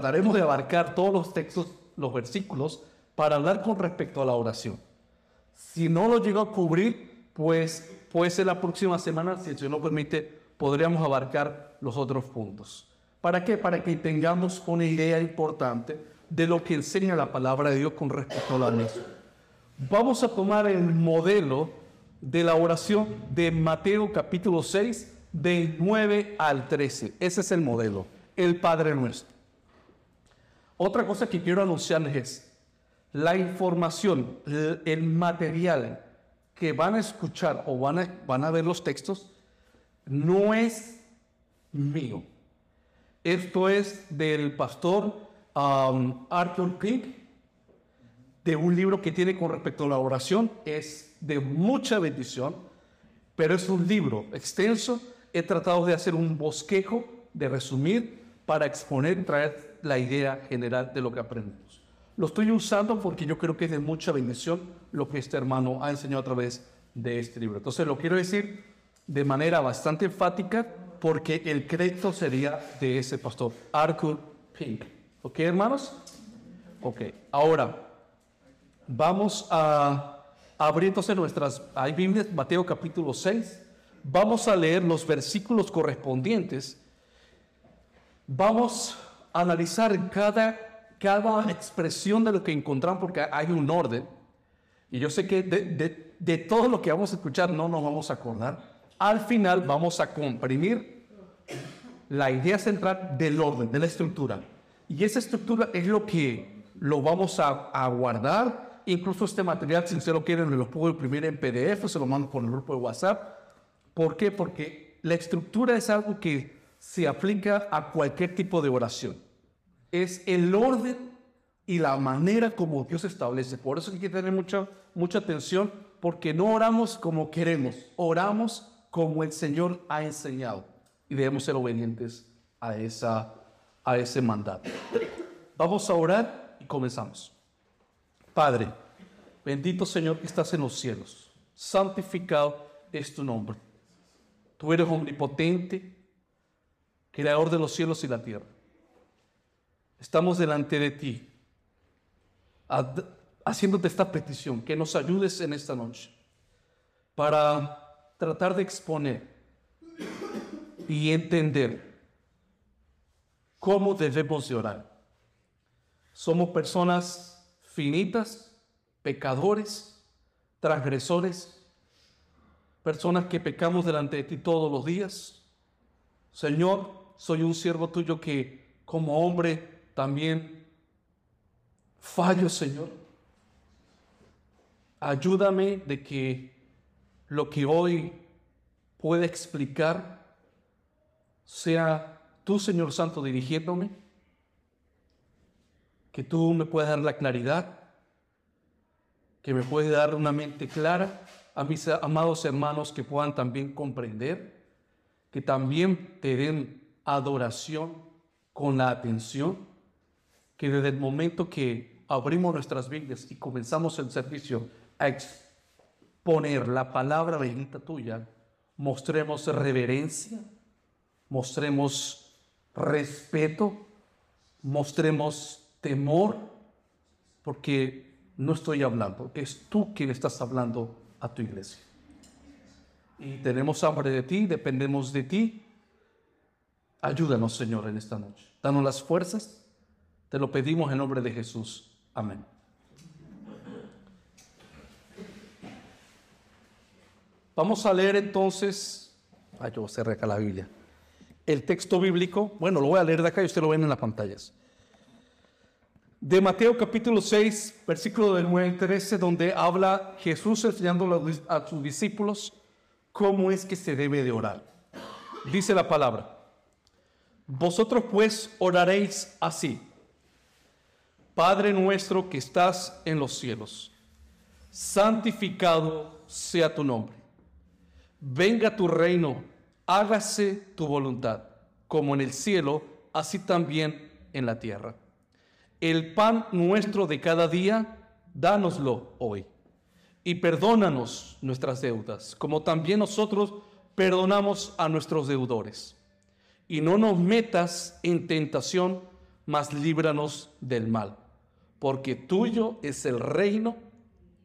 trataremos de abarcar todos los textos, los versículos, para hablar con respecto a la oración. Si no lo llego a cubrir, pues puede ser la próxima semana, si el Señor lo permite, podríamos abarcar los otros puntos. ¿Para qué? Para que tengamos una idea importante de lo que enseña la palabra de Dios con respecto a la oración. Vamos a tomar el modelo de la oración de Mateo capítulo 6, del 9 al 13. Ese es el modelo, el Padre nuestro. Otra cosa que quiero anunciarles es la información, el material que van a escuchar o van a, van a ver los textos, no es mío. Esto es del pastor um, Arthur Pink, de un libro que tiene con respecto a la oración. Es de mucha bendición, pero es un libro extenso. He tratado de hacer un bosquejo, de resumir, para exponer traer la idea general de lo que aprendemos. Lo estoy usando porque yo creo que es de mucha bendición lo que este hermano ha enseñado a través de este libro. Entonces lo quiero decir de manera bastante enfática porque el crédito sería de ese pastor, Arthur Pink. ¿Ok, hermanos? Ok, ahora vamos a abrir entonces nuestras, hay Biblias, Mateo capítulo 6, vamos a leer los versículos correspondientes, vamos analizar cada cada expresión de lo que encontramos, porque hay un orden. Y yo sé que de, de, todo lo que vamos a escuchar no nos vamos a acordar. Al final vamos a comprimir la idea central del orden, de la estructura. Y esa estructura es lo que lo vamos a, a guardar. Incluso este material, si usted lo quiere, lo puedo imprimir en PDF, se lo mando por el grupo de WhatsApp. ¿Por qué? Porque la estructura es algo que se aplica a cualquier tipo de oración es el orden y la manera como Dios establece. Por eso hay que tener mucha, mucha atención, porque no oramos como queremos, oramos como el Señor ha enseñado y debemos ser obedientes a, esa, a ese mandato. Vamos a orar y comenzamos. Padre, bendito Señor que estás en los cielos, santificado es tu nombre. Tú eres omnipotente, creador de los cielos y la tierra estamos delante de ti, haciéndote esta petición, que nos ayudes en esta noche para tratar de exponer y entender cómo debemos de orar. Somos personas finitas, pecadores, transgresores, personas que pecamos delante de ti todos los días. Señor, soy un siervo tuyo que como hombre también fallo, Señor. Ayúdame de que lo que hoy pueda explicar sea tú, Señor Santo, dirigiéndome, que tú me puedas dar la claridad, que me puedas dar una mente clara a mis amados hermanos que puedan también comprender, que también te den adoración con la atención que desde el momento que abrimos nuestras Biblias y comenzamos el servicio a exponer la palabra bendita tuya, mostremos reverencia, mostremos respeto, mostremos temor, porque no estoy hablando, es tú quien estás hablando a tu iglesia. Y tenemos hambre de ti, dependemos de ti. Ayúdanos, Señor, en esta noche. Danos las fuerzas te lo pedimos en nombre de Jesús. Amén. Vamos a leer entonces, ay, yo cerré acá la Biblia, el texto bíblico, bueno, lo voy a leer de acá y usted lo ven en las pantallas. De Mateo capítulo 6, versículo del 9 al 13, donde habla Jesús enseñando a sus discípulos cómo es que se debe de orar. Dice la palabra, vosotros pues oraréis así. Padre nuestro que estás en los cielos, santificado sea tu nombre. Venga tu reino, hágase tu voluntad, como en el cielo, así también en la tierra. El pan nuestro de cada día, dánoslo hoy. Y perdónanos nuestras deudas, como también nosotros perdonamos a nuestros deudores. Y no nos metas en tentación, mas líbranos del mal, porque tuyo es el reino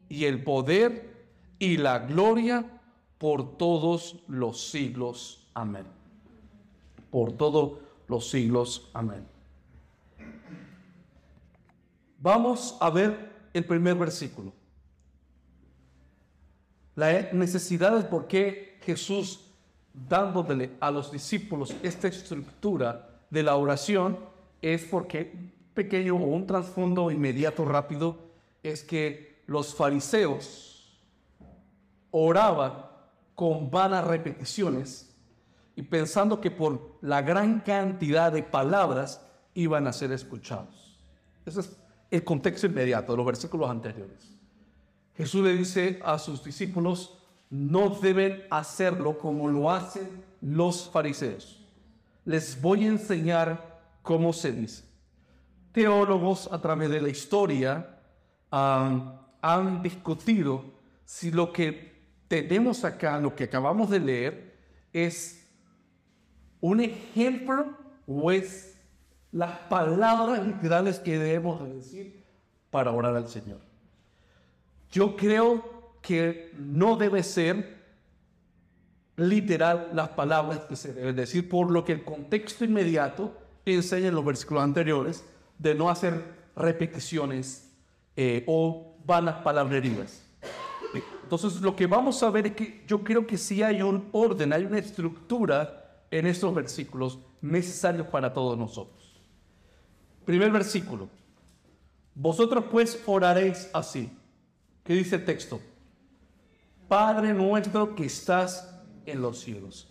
y el poder y la gloria por todos los siglos. Amén. Por todos los siglos. Amén. Vamos a ver el primer versículo. La necesidad de por qué Jesús, dándole a los discípulos esta estructura de la oración, es porque, pequeño o un trasfondo inmediato rápido, es que los fariseos oraban con vanas repeticiones y pensando que por la gran cantidad de palabras iban a ser escuchados. Ese es el contexto inmediato de los versículos anteriores. Jesús le dice a sus discípulos, no deben hacerlo como lo hacen los fariseos. Les voy a enseñar cómo se dice. Teólogos a través de la historia han discutido si lo que tenemos acá, lo que acabamos de leer, es un ejemplo o es las palabras literales que debemos decir para orar al Señor. Yo creo que no debe ser literal las palabras que se deben decir, por lo que el contexto inmediato enseña en los versículos anteriores de no hacer repeticiones eh, o vanas palabrerías. Entonces, lo que vamos a ver es que yo creo que sí hay un orden, hay una estructura en estos versículos necesarios para todos nosotros. Primer versículo. Vosotros pues oraréis así. ¿Qué dice el texto? Padre nuestro que estás en los cielos.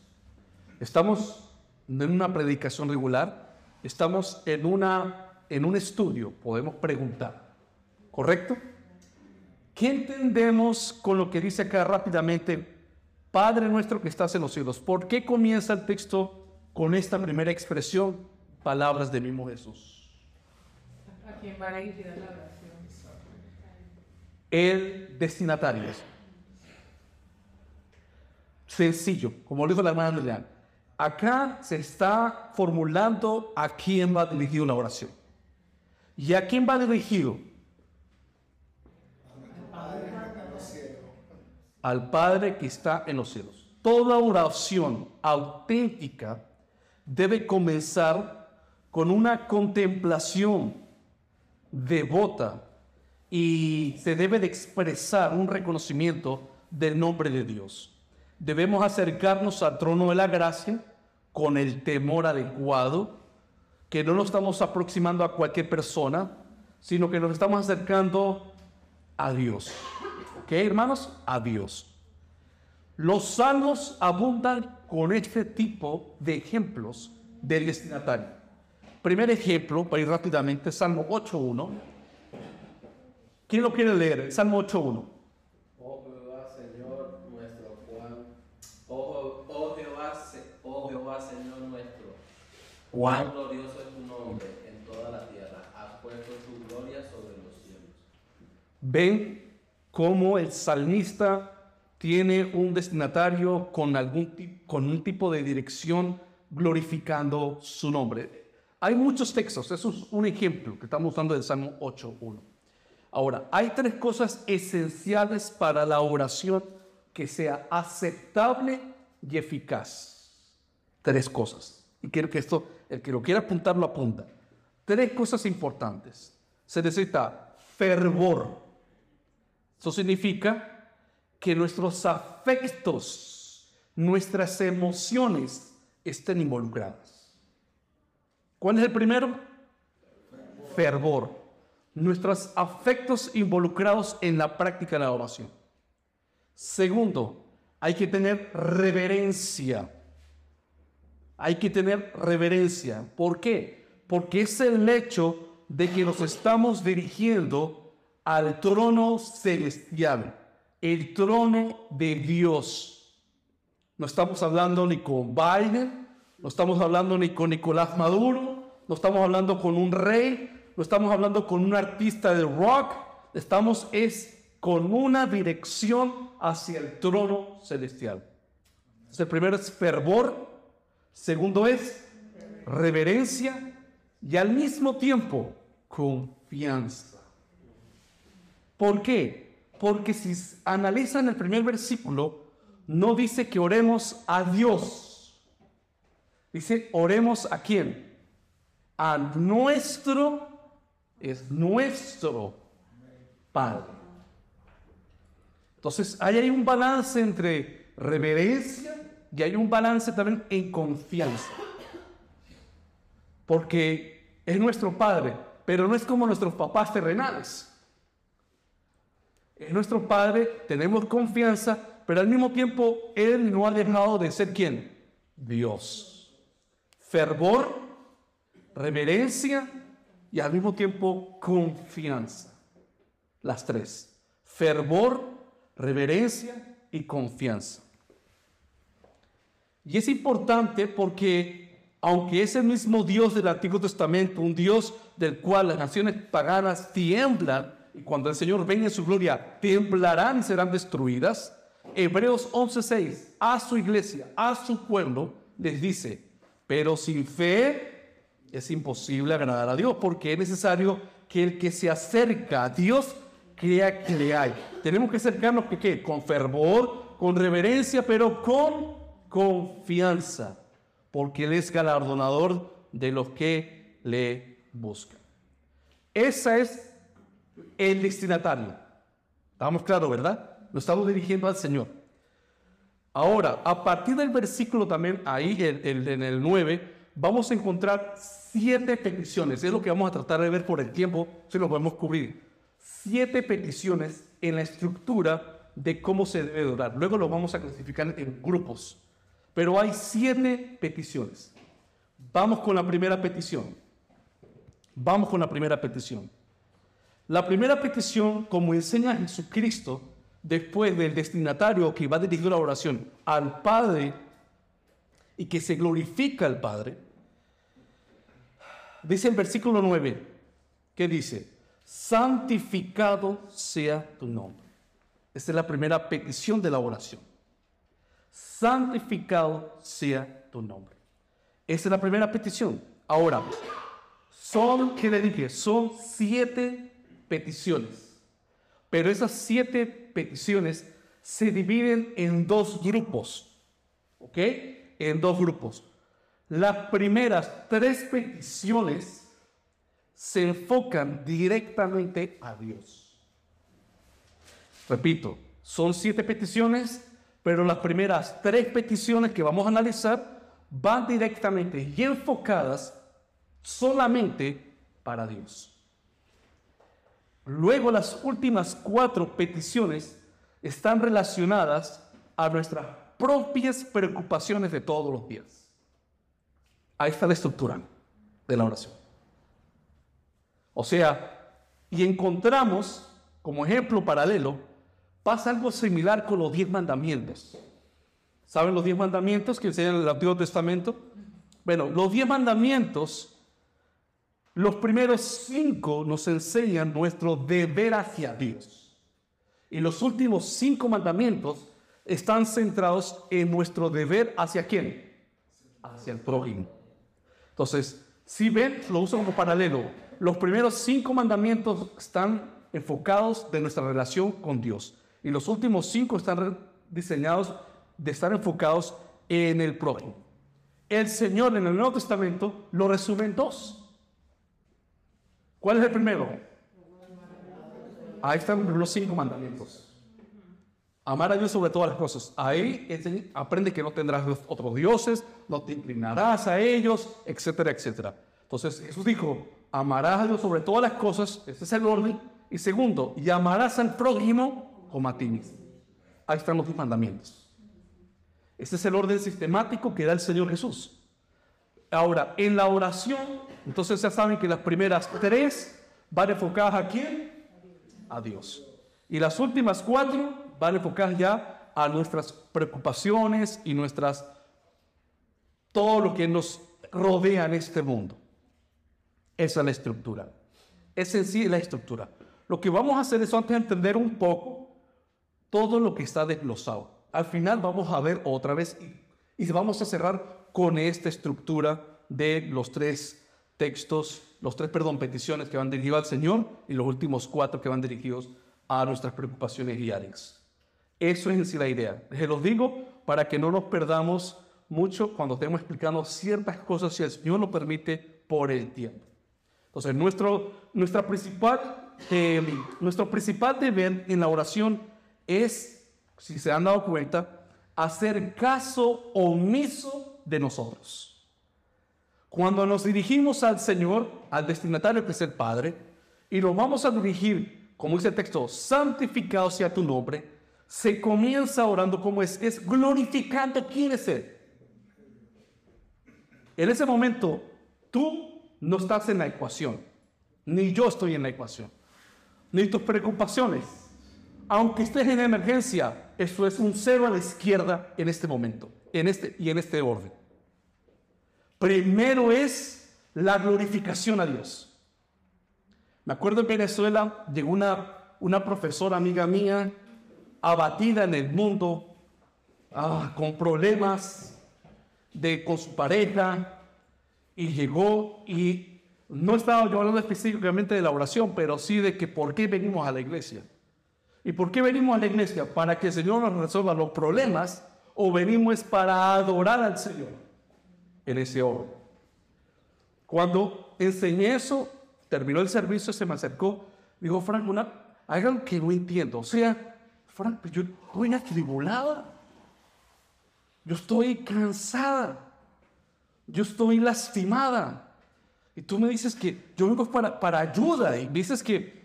Estamos en una predicación regular, estamos en, una, en un estudio, podemos preguntar. ¿Correcto? ¿Qué entendemos con lo que dice acá rápidamente? Padre nuestro que estás en los cielos. ¿Por qué comienza el texto con esta primera expresión? Palabras de mismo Jesús. El destinatario. Sencillo, como lo dijo la hermana Lilian. Acá se está formulando a quién va dirigido la oración. ¿Y a quién va dirigido? Al Padre que está en los cielos. Toda oración auténtica debe comenzar con una contemplación devota y se debe de expresar un reconocimiento del nombre de Dios. Debemos acercarnos al trono de la gracia con el temor adecuado, que no nos estamos aproximando a cualquier persona, sino que nos estamos acercando a Dios. ¿Ok, hermanos? A Dios. Los salmos abundan con este tipo de ejemplos del destinatario. Primer ejemplo, para ir rápidamente, Salmo 8.1. ¿Quién lo quiere leer? Salmo 8.1. Oh Jehová, Señor nuestro Juan. Oh, oh, Jehová, oh Jehová, Señor nuestro. Cuán glorioso es tu nombre en toda la tierra. Has puesto tu gloria sobre los cielos. Ven cómo el salmista tiene un destinatario con, algún, con un tipo de dirección glorificando su nombre. Hay muchos textos, eso es un ejemplo que estamos usando del Salmo 8.1. Ahora, hay tres cosas esenciales para la oración que sea aceptable y eficaz. Tres cosas. Y quiero que esto, el que lo quiera apuntar, lo apunta. Tres cosas importantes. Se necesita fervor. Eso significa que nuestros afectos, nuestras emociones estén involucradas. ¿Cuál es el primero? Fervor. Nuestros afectos involucrados en la práctica de la oración. Segundo, hay que tener reverencia. Hay que tener reverencia. ¿Por qué? Porque es el hecho de que nos estamos dirigiendo al trono celestial, el trono de Dios. No estamos hablando ni con Biden, no estamos hablando ni con Nicolás Maduro, no estamos hablando con un rey, no estamos hablando con un artista de rock, estamos es con una dirección hacia el trono celestial. el primero es fervor, segundo es reverencia y al mismo tiempo confianza. ¿Por qué? Porque si analizan el primer versículo, no dice que oremos a Dios. Dice, oremos a quién? A nuestro, es nuestro Padre. Entonces, ahí hay un balance entre reverencia y hay un balance también en confianza. Porque es nuestro Padre, pero no es como nuestros papás terrenales. Es nuestro Padre, tenemos confianza, pero al mismo tiempo Él no ha dejado de ser quién? Dios. Fervor, reverencia y al mismo tiempo confianza. Las tres. Fervor, reverencia y confianza. Y es importante porque aunque es el mismo Dios del Antiguo Testamento, un Dios del cual las naciones paganas tiemblan, y cuando el Señor venga en su gloria, temblarán y serán destruidas. Hebreos 11:6, a su iglesia, a su pueblo, les dice, pero sin fe es imposible agradar a Dios, porque es necesario que el que se acerca a Dios crea que le hay. Tenemos que acercarnos ¿qué? con fervor, con reverencia, pero con confianza, porque Él es galardonador de los que le buscan. Esa es el destinatario. Estamos claros, ¿verdad? Lo estamos dirigiendo al Señor. Ahora, a partir del versículo también, ahí en el 9, vamos a encontrar siete peticiones. Es lo que vamos a tratar de ver por el tiempo, si lo podemos cubrir. Siete peticiones en la estructura de cómo se debe orar. Luego lo vamos a clasificar en grupos. Pero hay siete peticiones. Vamos con la primera petición. Vamos con la primera petición. La primera petición, como enseña Jesucristo, después del destinatario que va a dirigir la oración al Padre y que se glorifica al Padre, dice el versículo 9, que dice, santificado sea tu nombre. Esta es la primera petición de la oración. Santificado sea tu nombre. Esta es la primera petición. Ahora, son, ¿qué le dije? Son siete peticiones. Pero esas siete peticiones se dividen en dos grupos. ¿Ok? En dos grupos. Las primeras tres peticiones se enfocan directamente a Dios. Repito, son siete peticiones, pero las primeras tres peticiones que vamos a analizar van directamente y enfocadas solamente para Dios. Luego las últimas cuatro peticiones están relacionadas a nuestras propias preocupaciones de todos los días. Ahí está la estructura de la oración. O sea, y encontramos como ejemplo paralelo, pasa algo similar con los diez mandamientos. ¿Saben los diez mandamientos que enseñan el Antiguo Testamento? Bueno, los diez mandamientos los primeros cinco nos enseñan nuestro deber hacia Dios. Y los últimos cinco mandamientos están centrados en nuestro deber hacia quién? Hacia el prójimo. Entonces, si ven, lo uso como paralelo. Los primeros cinco mandamientos están enfocados de nuestra relación con Dios. Y los últimos cinco están diseñados de estar enfocados en el prójimo. El Señor en el Nuevo Testamento lo resume en dos. ¿Cuál es el primero? Ahí están los cinco mandamientos. Amar a Dios sobre todas las cosas. Ahí aprende que no tendrás otros dioses, no te inclinarás a ellos, etcétera, etcétera. Entonces Jesús dijo, amarás a Dios sobre todas las cosas, ese es el orden. Y segundo, y amarás al prójimo como a ti mismo. Ahí están los mandamientos. Ese es el orden sistemático que da el Señor Jesús. Ahora, en la oración, entonces ya saben que las primeras tres van enfocadas a quién? A Dios. Y las últimas cuatro van enfocadas ya a nuestras preocupaciones y nuestras todo lo que nos rodea en este mundo. Esa es la estructura. Es en sí la estructura. Lo que vamos a hacer es antes entender un poco todo lo que está desglosado. Al final vamos a ver otra vez y, y vamos a cerrar con esta estructura de los tres textos, los tres, perdón, peticiones que van dirigidas al Señor y los últimos cuatro que van dirigidos a nuestras preocupaciones diarias. Eso es en sí la idea. Se los digo para que no nos perdamos mucho cuando estemos explicando ciertas cosas, si el Señor lo permite, por el tiempo. Entonces, nuestro, nuestra principal, eh, nuestro principal deber en la oración es, si se han dado cuenta, hacer caso omiso de nosotros. Cuando nos dirigimos al Señor, al destinatario que es el Padre, y nos vamos a dirigir, como dice el texto, santificado sea tu nombre, se comienza orando como es, es glorificando quién es Él. En ese momento, tú no estás en la ecuación, ni yo estoy en la ecuación, ni tus preocupaciones. Aunque estés en emergencia, eso es un cero a la izquierda en este momento, en este y en este orden. Primero es la glorificación a Dios. Me acuerdo en Venezuela llegó una, una profesora amiga mía abatida en el mundo, ah, con problemas de, con su pareja, y llegó y no estaba yo hablando específicamente de la oración, pero sí de que por qué venimos a la iglesia. ¿Y por qué venimos a la iglesia? Para que el Señor nos resuelva los problemas o venimos para adorar al Señor en ese orden. Cuando enseñé eso, terminó el servicio, se me acercó, dijo, Frank, una, algo que no entiendo. O sea, Frank, yo estoy atribulada. Yo estoy cansada. Yo estoy lastimada. Y tú me dices que yo vengo para, para ayuda. Y dices que,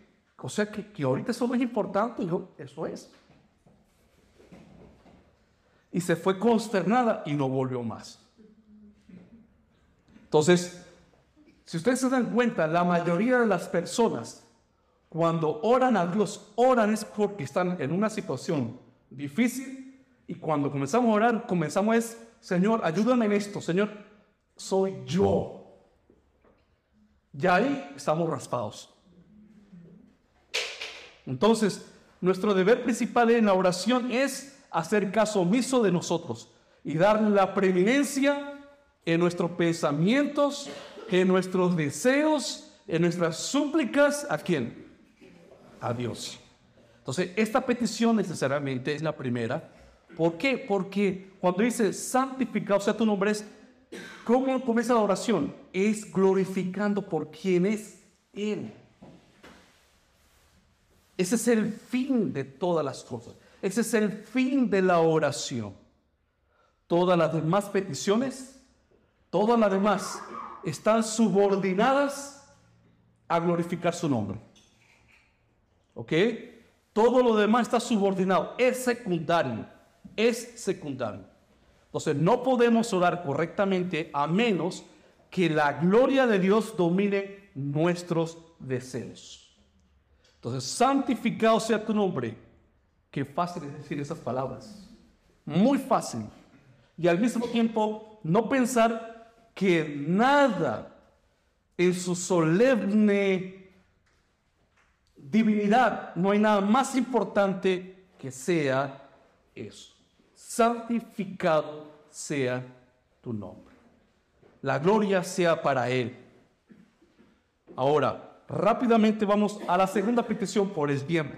o sea, que, que ahorita eso no es importante. Yo, eso es. Y se fue consternada y no volvió más. Entonces, si ustedes se dan cuenta, la mayoría de las personas cuando oran a Dios, oran es porque están en una situación difícil y cuando comenzamos a orar, comenzamos es, Señor, ayúdame en esto, Señor, soy yo. Y ahí estamos raspados. Entonces, nuestro deber principal en la oración es hacer caso omiso de nosotros y darle la preeminencia en nuestros pensamientos, en nuestros deseos, en nuestras súplicas. ¿A quién? a Dios. Entonces, esta petición necesariamente es la primera. ¿Por qué? Porque cuando dice santificado sea tu nombre, es ¿cómo comienza la oración? Es glorificando por quien es Él. Ese es el fin de todas las cosas. Ese es el fin de la oración. Todas las demás peticiones, todas las demás, están subordinadas a glorificar su nombre. ¿Ok? Todo lo demás está subordinado, es secundario, es secundario. Entonces no podemos orar correctamente a menos que la gloria de Dios domine nuestros deseos. Entonces, santificado sea tu nombre. Qué fácil es decir esas palabras. Muy fácil. Y al mismo tiempo, no pensar que nada en su solemne divinidad, no hay nada más importante que sea eso. Santificado sea tu nombre. La gloria sea para Él. Ahora, rápidamente vamos a la segunda petición por el tiempo.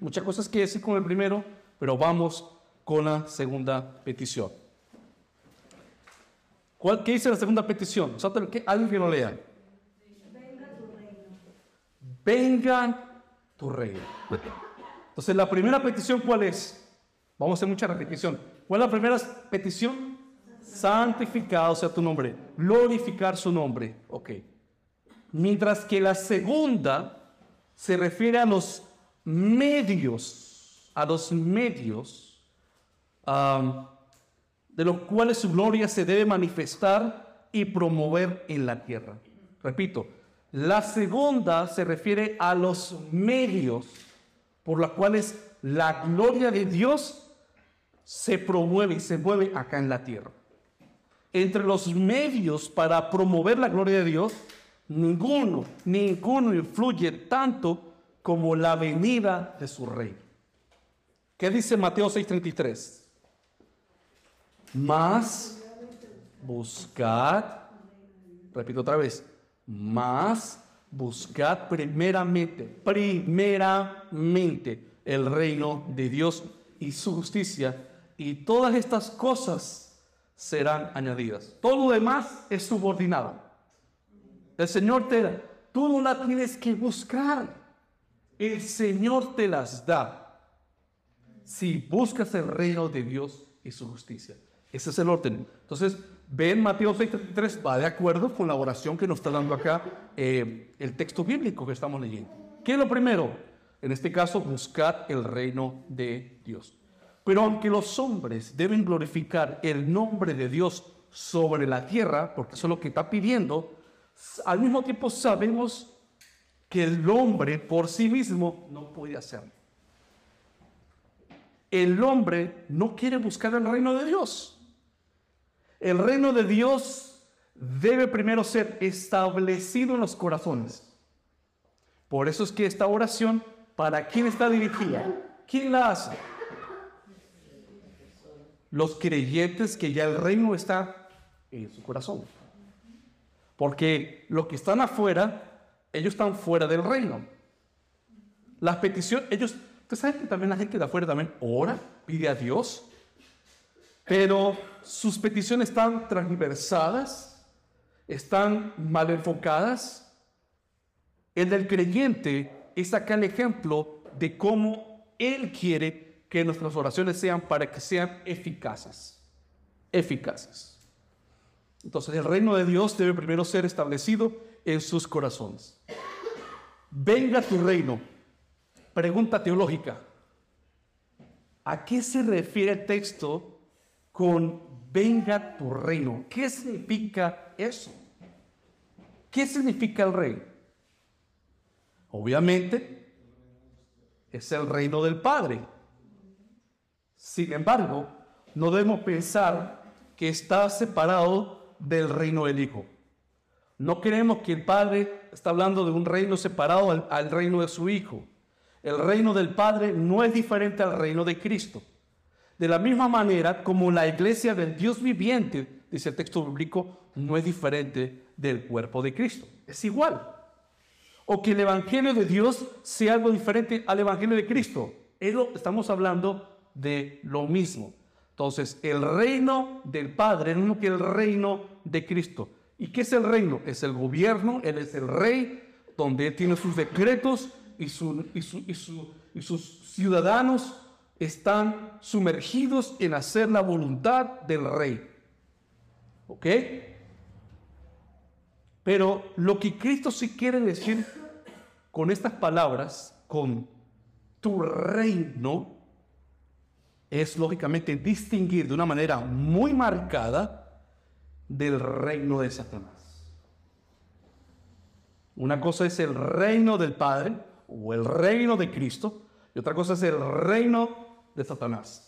Muchas cosas que decir con el primero, pero vamos con la segunda petición. ¿Cuál, ¿Qué dice la segunda petición? ¿Alguien que lo lea? Venga tu reino. Venga tu reino. Entonces, la primera petición, ¿cuál es? Vamos a hacer mucha repetición. ¿Cuál es la primera petición? Santificado sea tu nombre. Glorificar su nombre. Ok. Mientras que la segunda se refiere a los medios, a los medios de los cuales su gloria se debe manifestar y promover en la tierra. Repito, la segunda se refiere a los medios por los cuales la gloria de Dios se promueve y se mueve acá en la tierra. Entre los medios para promover la gloria de Dios, ninguno, ninguno influye tanto como la venida de su rey. ¿Qué dice Mateo 6:33? Más buscad, repito otra vez, Mas buscad primeramente, primeramente el reino de Dios y su justicia, y todas estas cosas serán añadidas. Todo lo demás es subordinado. El Señor te da, tú no la tienes que buscar. El Señor te las da. Si buscas el reino de Dios y su justicia. Ese es el orden. Entonces, ven Mateo 6:33, va de acuerdo con la oración que nos está dando acá eh, el texto bíblico que estamos leyendo. ¿Qué es lo primero? En este caso, buscar el reino de Dios. Pero aunque los hombres deben glorificar el nombre de Dios sobre la tierra, porque eso es lo que está pidiendo, al mismo tiempo sabemos que el hombre por sí mismo no puede hacerlo. El hombre no quiere buscar el reino de Dios. El reino de Dios debe primero ser establecido en los corazones. Por eso es que esta oración, ¿para quién está dirigida? ¿Quién la hace? Los creyentes que ya el reino está en su corazón. Porque los que están afuera, ellos están fuera del reino. Las peticiones, ellos, ¿usted sabe que también la gente de afuera también ora, pide a Dios? Pero sus peticiones están transversadas, están mal enfocadas. El del creyente es acá el ejemplo de cómo Él quiere que nuestras oraciones sean para que sean eficaces. Eficaces. Entonces el reino de Dios debe primero ser establecido en sus corazones. Venga tu reino. Pregunta teológica. ¿A qué se refiere el texto con venga tu reino. ¿Qué significa eso? ¿Qué significa el reino? Obviamente, es el reino del Padre. Sin embargo, no debemos pensar que está separado del reino del Hijo. No creemos que el Padre está hablando de un reino separado al, al reino de su Hijo. El reino del Padre no es diferente al reino de Cristo. De la misma manera como la iglesia del Dios viviente, dice el texto bíblico, no es diferente del cuerpo de Cristo. Es igual. O que el Evangelio de Dios sea algo diferente al Evangelio de Cristo. estamos hablando de lo mismo. Entonces, el reino del Padre es lo que el reino de Cristo. ¿Y qué es el reino? Es el gobierno, Él es el rey, donde Él tiene sus decretos y, y sus ciudadanos están sumergidos en hacer la voluntad del rey. ¿Ok? Pero lo que Cristo sí quiere decir con estas palabras, con tu reino, es lógicamente distinguir de una manera muy marcada del reino de Satanás. Una cosa es el reino del Padre o el reino de Cristo y otra cosa es el reino de Satanás.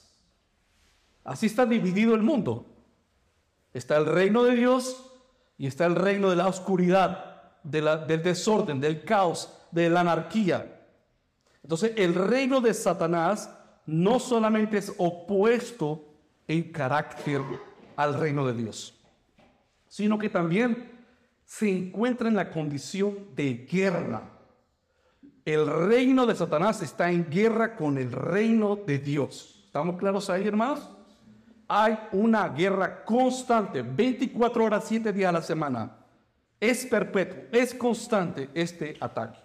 Así está dividido el mundo. Está el reino de Dios y está el reino de la oscuridad, del desorden, del caos, de la anarquía. Entonces el reino de Satanás no solamente es opuesto en carácter al reino de Dios, sino que también se encuentra en la condición de guerra el reino de Satanás está en guerra con el reino de Dios. ¿Estamos claros ahí, hermanos? Hay una guerra constante, 24 horas, 7 días a la semana. Es perpetuo, es constante este ataque.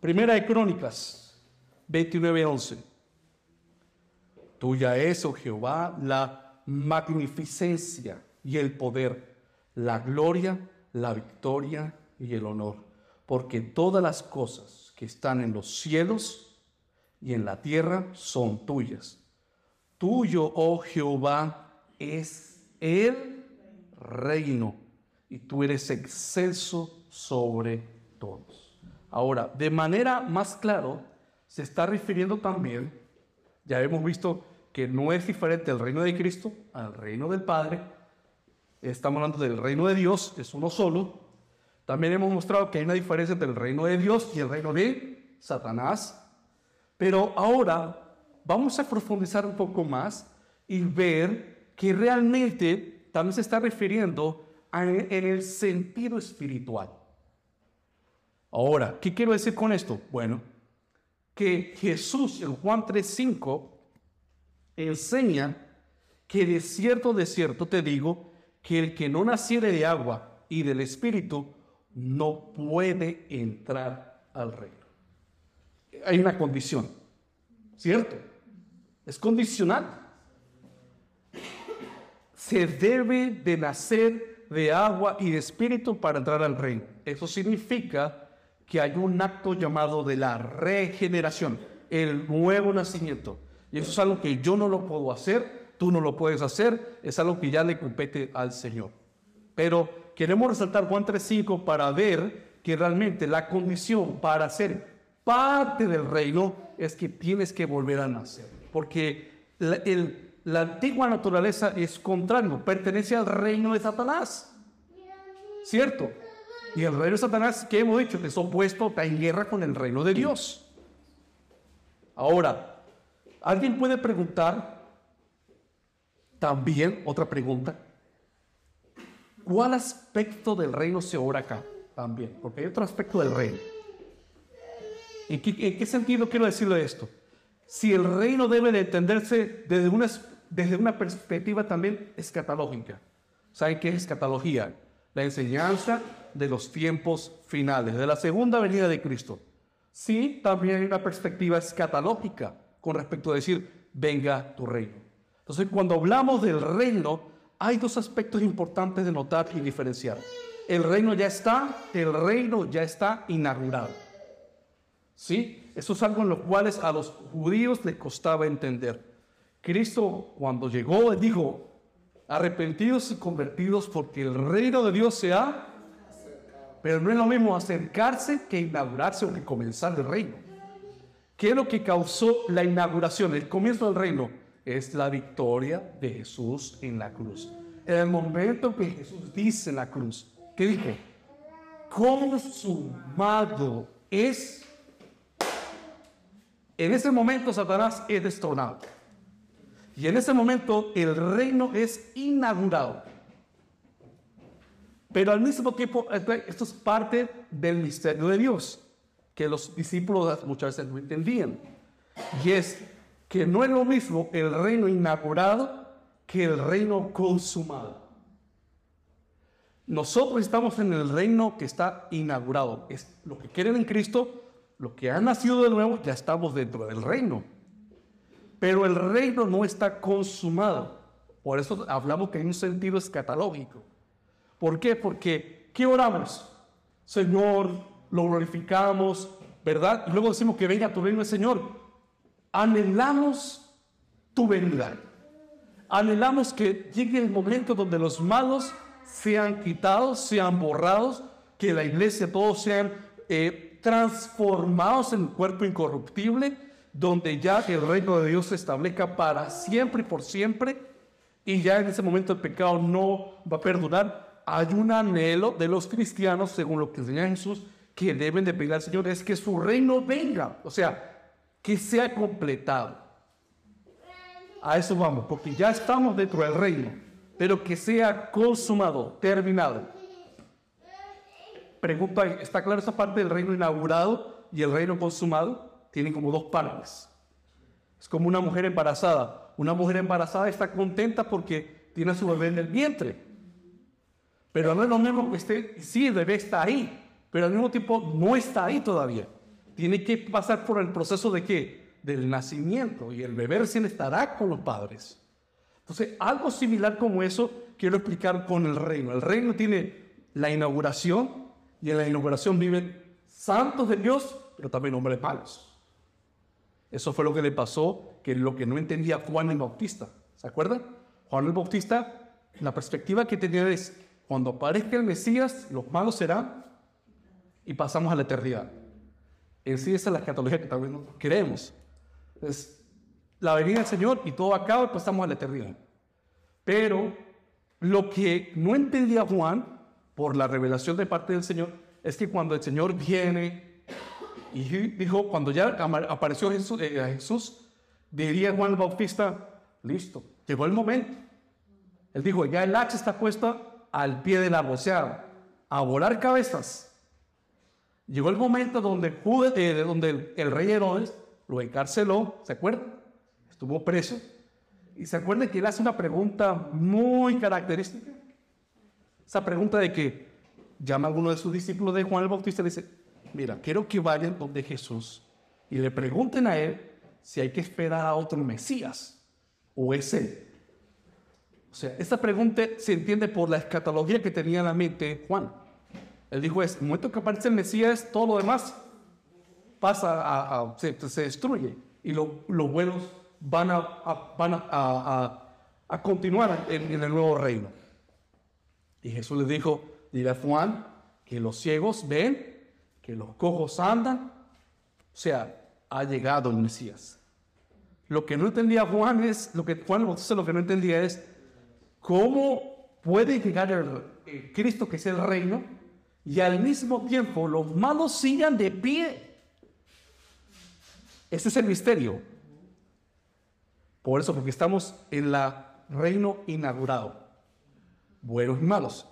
Primera de Crónicas 29:11. Tuya es, oh Jehová, la magnificencia y el poder, la gloria, la victoria y el honor porque todas las cosas que están en los cielos y en la tierra son tuyas. Tuyo, oh Jehová, es el reino y tú eres excelso sobre todos. Ahora, de manera más claro, se está refiriendo también, ya hemos visto que no es diferente el reino de Cristo al reino del Padre, estamos hablando del reino de Dios, es uno solo, también hemos mostrado que hay una diferencia entre el reino de Dios y el reino de Satanás. Pero ahora vamos a profundizar un poco más y ver que realmente también se está refiriendo en, el sentido espiritual. Ahora, ¿qué quiero decir con esto? Bueno, que Jesús en Juan 3:5 enseña que de cierto, de cierto te digo, que el que no naciere de agua y del Espíritu no puede entrar al reino. Hay una condición, ¿cierto? Es condicional. Se debe de nacer de agua y de espíritu para entrar al reino. Eso significa que hay un acto llamado de la regeneración, el nuevo nacimiento. Y eso es algo que yo no lo puedo hacer, tú no lo puedes hacer, es algo que ya le compete al Señor. Pero queremos resaltar Juan 3.5 para ver que realmente la condición para ser parte del reino es que tienes que volver a nacer. Porque la, la antigua naturaleza es contrario, pertenece al reino de Satanás. ¿Cierto? Y el reino de Satanás, que hemos dicho, que es opuesto, está en guerra con el reino de Dios. Ahora, alguien puede preguntar, también otra pregunta, ¿cuál aspecto del reino se ora acá? También, porque hay otro aspecto del reino. ¿En qué, en qué sentido quiero decirle esto? Si el reino debe de entenderse desde una, desde una perspectiva también escatológica. ¿Saben qué es escatología? La enseñanza de los tiempos finales, de la segunda venida de Cristo. Sí, también hay una perspectiva escatológica con respecto a decir, venga tu reino. Entonces, cuando hablamos del reino, hay dos aspectos importantes de notar y diferenciar. El reino ya está, el reino ya está inaugurado. ¿Sí? Eso es algo en lo cual a los judíos les costaba entender. Cristo cuando llegó dijo, arrepentidos y convertidos porque el reino de Dios se ha pero no es lo mismo acercarse que inaugurarse o que comenzar el reino. ¿Qué es lo que causó la inauguración, el comienzo del reino? Es la victoria de Jesús en la cruz. En el momento que Jesús dice en la cruz, ¿qué dijo? Consumado es. En ese momento Satanás es destronado. Y en ese momento el reino es inaugurado. Pero al mismo tiempo, esto es parte del misterio de Dios, que los discípulos muchas veces no entendían. Y es que no es lo mismo el reino inaugurado que el reino consumado. Nosotros estamos en el reino que está inaugurado. Es lo que quieren en Cristo, lo que ha nacido de nuevo, ya estamos dentro del reino. Pero el reino no está consumado. Por eso hablamos que hay un sentido escatológico. ¿Por qué? Porque, ¿qué oramos? Señor, lo glorificamos, ¿verdad? Y luego decimos que venga tu reino, Señor. Anhelamos tu venida. Anhelamos que llegue el momento donde los malos sean quitados, sean borrados, que la iglesia todos sean eh, transformados en un cuerpo incorruptible, donde ya el reino de Dios se establezca para siempre y por siempre, y ya en ese momento el pecado no va a perdurar, hay un anhelo de los cristianos, según lo que enseña Jesús, que deben de pedir al Señor, es que su reino venga, o sea, que sea completado. A eso vamos, porque ya estamos dentro del reino, pero que sea consumado, terminado. Pregunta, ¿está claro esa parte del reino inaugurado y el reino consumado? Tienen como dos partes. Es como una mujer embarazada. Una mujer embarazada está contenta porque tiene a su bebé en el vientre. Pero no es lo mismo que esté, sí, el bebé está ahí, pero al mismo tiempo no está ahí todavía. Tiene que pasar por el proceso de qué? Del nacimiento y el bebé recién estará con los padres. Entonces, algo similar como eso quiero explicar con el reino. El reino tiene la inauguración y en la inauguración viven santos de Dios, pero también hombres malos. Eso fue lo que le pasó, que lo que no entendía Juan el Bautista. ¿Se acuerdan? Juan el Bautista, la perspectiva que tenía es, cuando aparezca el Mesías, los malos serán y pasamos a la eternidad. En sí, esa es la escatología que también nosotros queremos. Es la venida del Señor y todo acaba y pasamos a la eternidad. Pero lo que no entendía Juan por la revelación de parte del Señor es que cuando el Señor viene y dijo, cuando ya apareció Jesús, eh, Jesús diría Juan el Bautista, listo, llegó el momento. Él dijo, ya el hacha está puesta al pie del árbol, o sea, a volar cabezas. Llegó el momento donde, eh, donde el, rey Herodes lo encarceló, ¿se acuerdan? Estuvo preso. Y se acuerdan que él hace una pregunta muy característica. Esa pregunta de que llama a uno de sus discípulos de Juan el Bautista y le dice, mira, quiero que vayan donde Jesús y le pregunten a él si hay que esperar a otro Mesías o es él. O sea, esta pregunta se entiende por la escatología que tenía en la mente Juan. Él dijo, es, en el momento que aparece el Mesías, todo lo demás pasa a, se, destruye y los buenos van a, continuar en, en, el nuevo reino. Y Jesús le dijo, dile a Juan que los ciegos ven, que los cojos andan, o sea, ha llegado el Mesías. Lo que no entendía Juan es, lo que Juan lo que no entendía es cómo puede llegar el, Cristo que es el reino y al mismo tiempo los malos sigan de pie. Ese es el misterio. Por eso, porque estamos en el reino inaugurado, buenos y malos.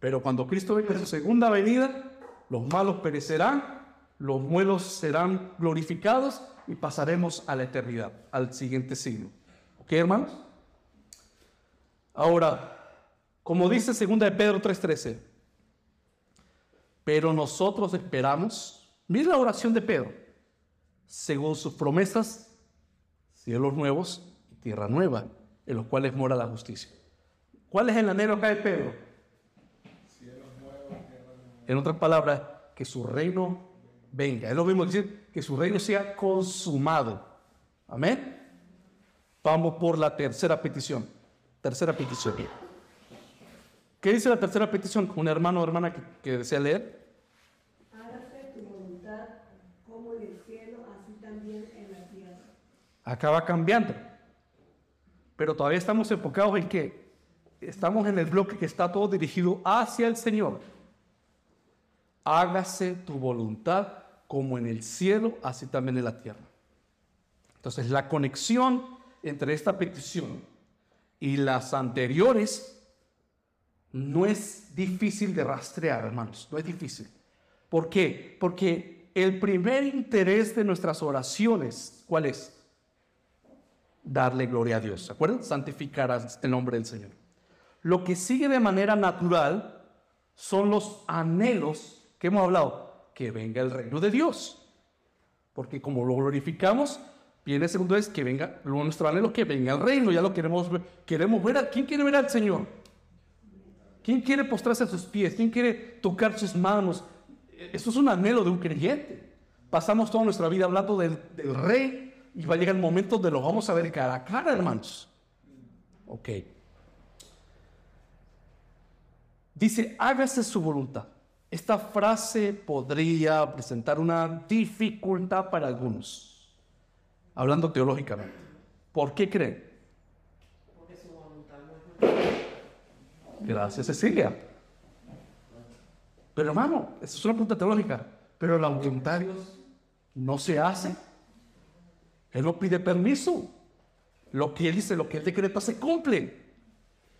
Pero cuando Cristo venga en su segunda venida, los malos perecerán los muelos serán glorificados y pasaremos a la eternidad, al siguiente siglo. ¿Ok, hermanos? Ahora, como dice 2 de Pedro 3:13, pero nosotros esperamos, mira la oración de Pedro, según sus promesas, cielos nuevos y tierra nueva, en los cuales mora la justicia. ¿Cuál es el anhelo acá de Pedro? Cielos nuevos, tierra nueva. En otras palabras, que su reino venga. Es lo mismo decir que su reino sea consumado. Amén. Vamos por la tercera petición. Tercera petición. ¿Qué dice la tercera petición? Un hermano o hermana que, desea leer. Hágase tu voluntad como en el cielo, así también en la tierra. Acaba cambiando. Pero todavía estamos enfocados en que estamos en el bloque que está todo dirigido hacia el Señor. Hágase tu voluntad como en el cielo, así también en la tierra. Entonces, la conexión entre esta petición y las anteriores no es difícil de rastrear, hermanos, no es difícil. ¿Por qué? Porque el primer interés de nuestras oraciones, ¿cuál es? Darle gloria a Dios, ¿se acuerdan? Santificar el nombre del Señor. Lo que sigue de manera natural son los anhelos que hemos hablado que venga el reino de Dios. Porque como lo glorificamos, viene segundo es que venga, nuestro anhelo que venga el reino, ya lo queremos ver, queremos ver, a, ¿quién quiere ver al Señor? ¿Quién quiere postrarse a sus pies? ¿Quién quiere tocar sus manos? Eso es un anhelo de un creyente. Pasamos toda nuestra vida hablando del, del rey y va a llegar el momento donde lo vamos a ver cara a cara, hermanos. Ok. Dice, hágase su voluntad. Esta frase podría presentar una dificultad para algunos, hablando teológicamente. ¿Por qué creen? Porque su voluntad no es Gracias, Cecilia. Pero hermano, esa es una pregunta teológica. Pero la voluntad de Dios no se hace. Él no pide permiso. Lo que Él dice, lo que Él decreta se cumple.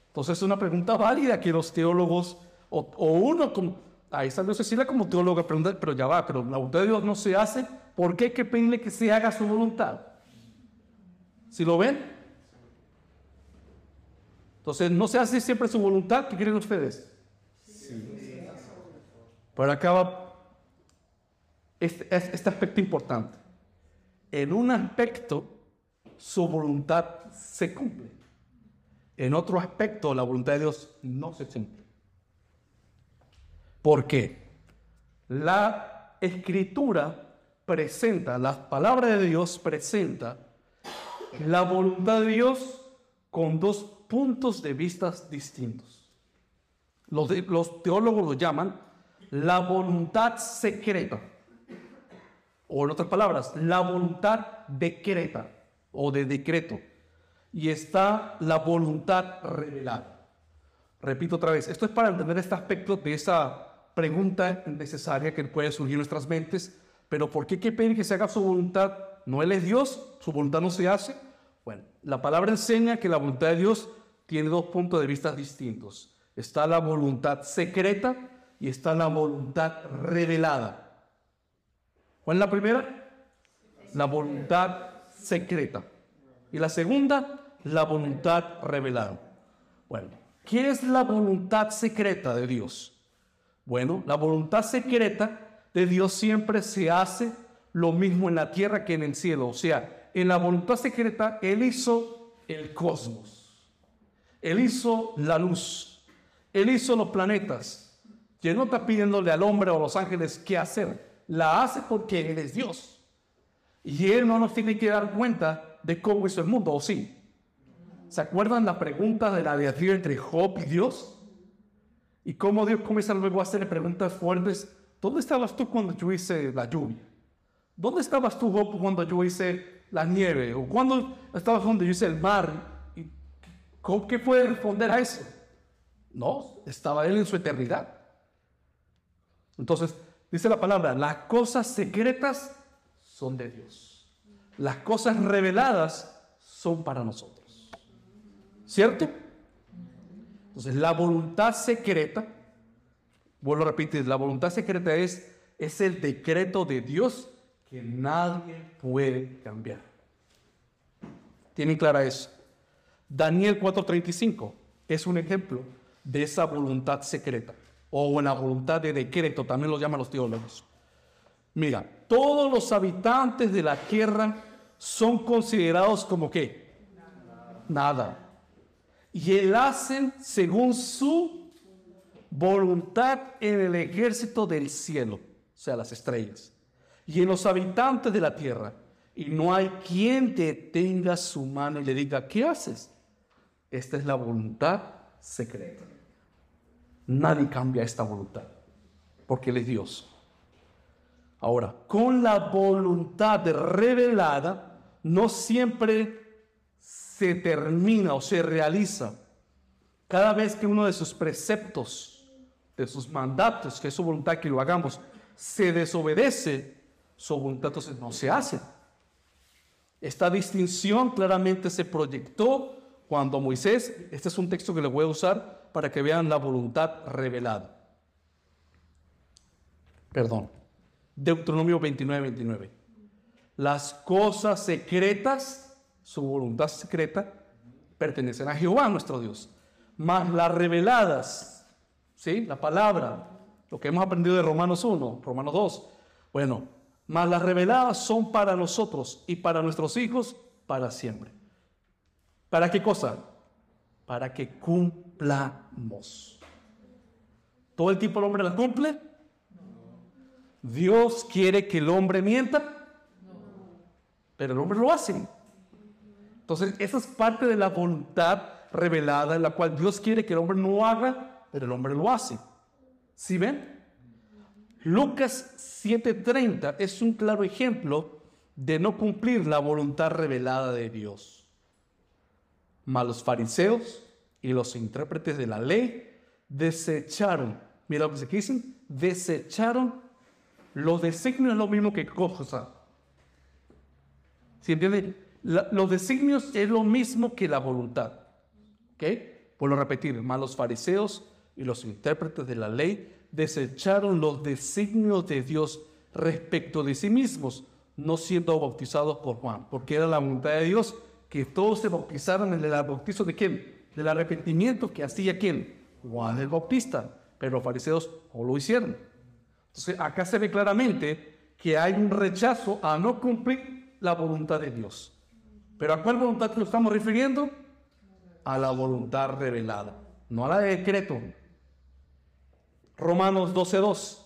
Entonces es una pregunta válida que los teólogos, o, o uno como ahí salió Cecilia como teóloga, pero ya va, pero la voluntad de Dios no se hace, ¿por qué hay que pedirle que se haga su voluntad? ¿Si lo ven? Entonces, no se hace siempre su voluntad, ¿qué creen ustedes? Sí. Pero acá va este, este aspecto importante. En un aspecto, su voluntad se cumple. En otro aspecto, la voluntad de Dios no se cumple. Porque la escritura presenta, la palabra de Dios presenta la voluntad de Dios con dos puntos de vista distintos. Los, los teólogos lo llaman la voluntad secreta. O en otras palabras, la voluntad decreta o de decreto. Y está la voluntad revelada. Repito otra vez, esto es para entender este aspecto de esa pregunta necesaria que puede surgir en nuestras mentes, pero ¿por qué que pedir que se haga su voluntad? ¿No Él es Dios? ¿Su voluntad no se hace? Bueno, la palabra enseña que la voluntad de Dios tiene dos puntos de vista distintos. Está la voluntad secreta y está la voluntad revelada. ¿Cuál es la primera? La voluntad secreta. Y la segunda, la voluntad revelada. Bueno, ¿qué es la voluntad secreta de Dios? Bueno, la voluntad secreta de Dios siempre se hace lo mismo en la tierra que en el cielo. O sea, en la voluntad secreta Él hizo el cosmos. Él hizo la luz. Él hizo los planetas. Que no está pidiéndole al hombre o a los ángeles qué hacer. La hace porque Él es Dios. Y Él no nos tiene que dar cuenta de cómo hizo el mundo, ¿o sí? ¿Se acuerdan la pregunta de la diatriba entre Job y Dios? Y cómo Dios comienza luego a hacerle preguntas fuertes. ¿Dónde estabas tú cuando yo hice la lluvia? ¿Dónde estabas tú, Job, cuando yo hice la nieve? ¿O cuando estabas cuando yo hice el mar? ¿Y ¿Qué puede responder a eso? No, estaba él en su eternidad. Entonces, dice la palabra, las cosas secretas son de Dios. Las cosas reveladas son para nosotros. ¿Cierto? Entonces, la voluntad secreta, vuelvo a repetir, la voluntad secreta es, es el decreto de Dios que nadie puede cambiar. ¿Tienen clara eso? Daniel 4:35 es un ejemplo de esa voluntad secreta o la voluntad de decreto, también lo llaman los teólogos. Mira, todos los habitantes de la tierra son considerados como qué? Nada. Y él hacen según su voluntad en el ejército del cielo, o sea, las estrellas y en los habitantes de la tierra. Y no hay quien detenga su mano y le diga, ¿qué haces? Esta es la voluntad secreta. Nadie cambia esta voluntad, porque Él es Dios. Ahora, con la voluntad revelada, no siempre se termina o se realiza. Cada vez que uno de sus preceptos, de sus mandatos, que es su voluntad que lo hagamos, se desobedece, su voluntad entonces no se hace. Esta distinción claramente se proyectó cuando Moisés, este es un texto que le voy a usar para que vean la voluntad revelada. Perdón. Deuteronomio 29, 29. Las cosas secretas, su voluntad secreta, pertenecen a Jehová nuestro Dios. Mas las reveladas, ¿sí? La palabra, lo que hemos aprendido de Romanos 1, Romanos 2. Bueno, mas las reveladas son para nosotros y para nuestros hijos para siempre. ¿Para qué cosa? Para que cumplamos. ¿Todo el tiempo el hombre la cumple? ¿Dios quiere que el hombre mienta? Pero el hombre lo hace. Entonces, esa es parte de la voluntad revelada en la cual Dios quiere que el hombre no haga, pero el hombre lo hace. ¿Sí ven? Lucas 7:30 es un claro ejemplo de no cumplir la voluntad revelada de Dios. Mas los fariseos y los intérpretes de la ley desecharon, mira lo que se dicen, desecharon los designios es lo mismo que cosa. ¿Sí entiende? los designios es lo mismo que la voluntad. ¿Ok? Vuelvo a repetir, mas los fariseos y los intérpretes de la ley desecharon los designios de Dios respecto de sí mismos, no siendo bautizados por Juan, porque era la voluntad de Dios que todos se bautizaran en el bautizo de quién? Del arrepentimiento que hacía quién? Juan el Bautista, pero los fariseos no lo hicieron. Entonces acá se ve claramente que hay un rechazo a no cumplir la voluntad de Dios. Pero ¿a cuál voluntad nos estamos refiriendo? A la voluntad revelada, no a la de decreto, Romanos 12.2.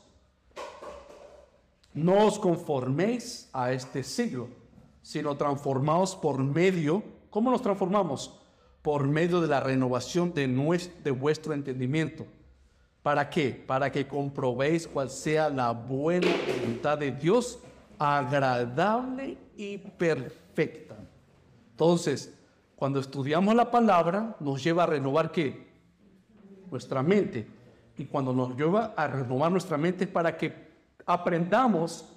No os conforméis a este siglo, sino transformaos por medio. ¿Cómo nos transformamos? Por medio de la renovación de, de vuestro entendimiento. ¿Para qué? Para que comprobéis cuál sea la buena voluntad de Dios, agradable y perfecta. Entonces, cuando estudiamos la palabra, nos lleva a renovar qué? Nuestra mente y cuando nos lleva a renovar nuestra mente para que aprendamos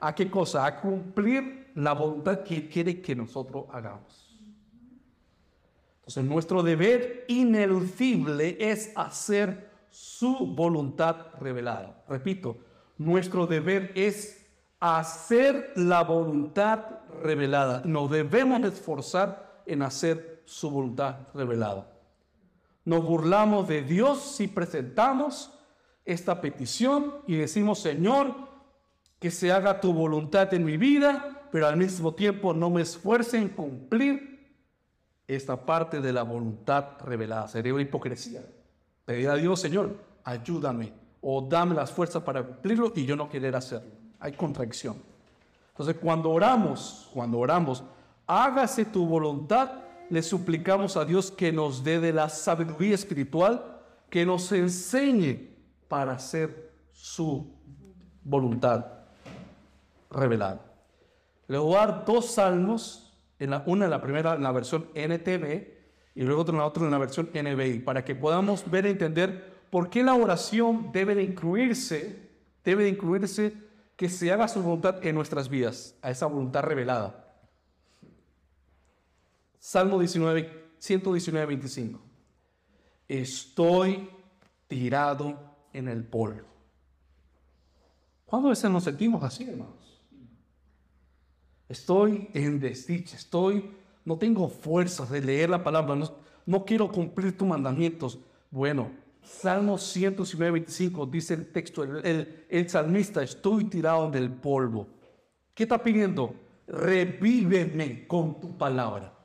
a qué cosa, a cumplir la voluntad que quiere que nosotros hagamos. Entonces nuestro deber ineludible es hacer su voluntad revelada. Repito, nuestro deber es hacer la voluntad revelada. Nos debemos esforzar en hacer su voluntad revelada. Nos burlamos de Dios si presentamos esta petición y decimos, Señor, que se haga tu voluntad en mi vida, pero al mismo tiempo no me esfuerce en cumplir esta parte de la voluntad revelada. Sería una hipocresía. Pedir a Dios, Señor, ayúdame o dame las fuerzas para cumplirlo y yo no querer hacerlo. Hay contradicción. Entonces, cuando oramos, cuando oramos, hágase tu voluntad, le suplicamos a Dios que nos dé de la sabiduría espiritual, que nos enseñe para hacer su voluntad revelada. Le voy a dar dos salmos una en la primera en la versión NTV y luego otra en la otra en la versión NBI, para que podamos ver y entender por qué la oración debe de incluirse, debe de incluirse que se haga su voluntad en nuestras vidas, a esa voluntad revelada. Salmo 19, 119, 25. Estoy tirado en el polvo. ¿Cuándo veces nos sentimos así, hermanos? Estoy en desdicha, estoy, no tengo fuerzas de leer la palabra, no, quiero cumplir tus mandamientos. Bueno, Salmo 119, 25 dice el texto, el, el, salmista, estoy tirado del polvo. ¿Qué está pidiendo? Revíveme con tu palabra.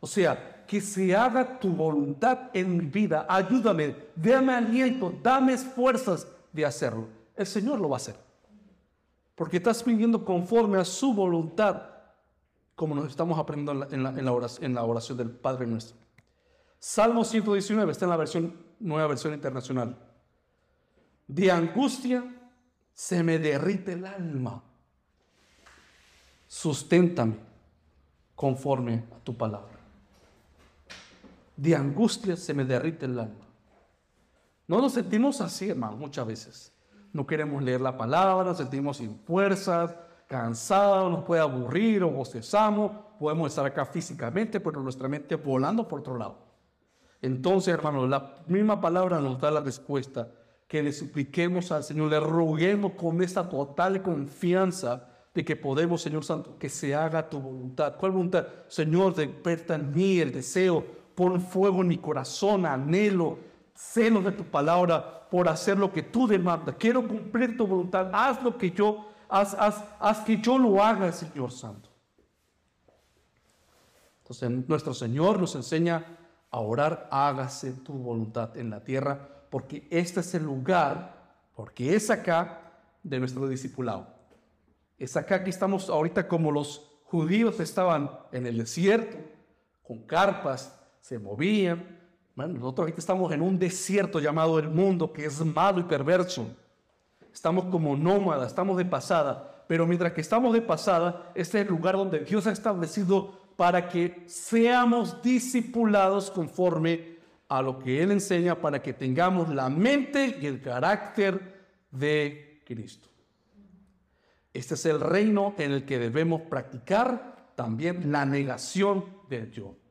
O sea, que se haga tu voluntad en mi vida. Ayúdame, dame aliento, dame fuerzas de hacerlo. El Señor lo va a hacer porque estás pidiendo conforme a su voluntad, como nos estamos aprendiendo en la, oración, del Padre nuestro. Salmo 119 está en la versión, nueva versión internacional. De angustia se me derrite el alma. Susténtame conforme a tu palabra. De angustia se me derrite el alma. No nos sentimos así, hermano, muchas veces no queremos leer la palabra, nos sentimos sin fuerzas, cansados, nos puede aburrir o bostezamos, podemos estar acá físicamente, pero nuestra mente volando por otro lado. Entonces, hermanos, la misma palabra nos da la respuesta, que le supliquemos al Señor, le roguemos con esta total confianza de que podemos, Señor Santo, que se haga tu voluntad. ¿Cuál voluntad? Señor, desperta en mí el deseo, pon fuego en mi corazón, anhelo, celo de tu palabra, por hacer lo que tú demandas. Quiero cumplir tu voluntad. Haz lo que yo, haz, haz, haz que yo lo haga, Señor Santo. Entonces nuestro Señor nos enseña a orar, hágase tu voluntad en la tierra, porque este es el lugar, porque es acá de nuestro discipulado. Es acá que estamos ahorita como los judíos estaban en el desierto, con carpas, se movían, bueno, nosotros estamos en un desierto llamado el mundo que es malo y perverso. Estamos como nómadas, estamos de pasada. Pero mientras que estamos de pasada, este es el lugar donde Dios ha establecido para que seamos discipulados conforme a lo que Él enseña, para que tengamos la mente y el carácter de Cristo. Este es el reino en el que debemos practicar también la negación de Dios.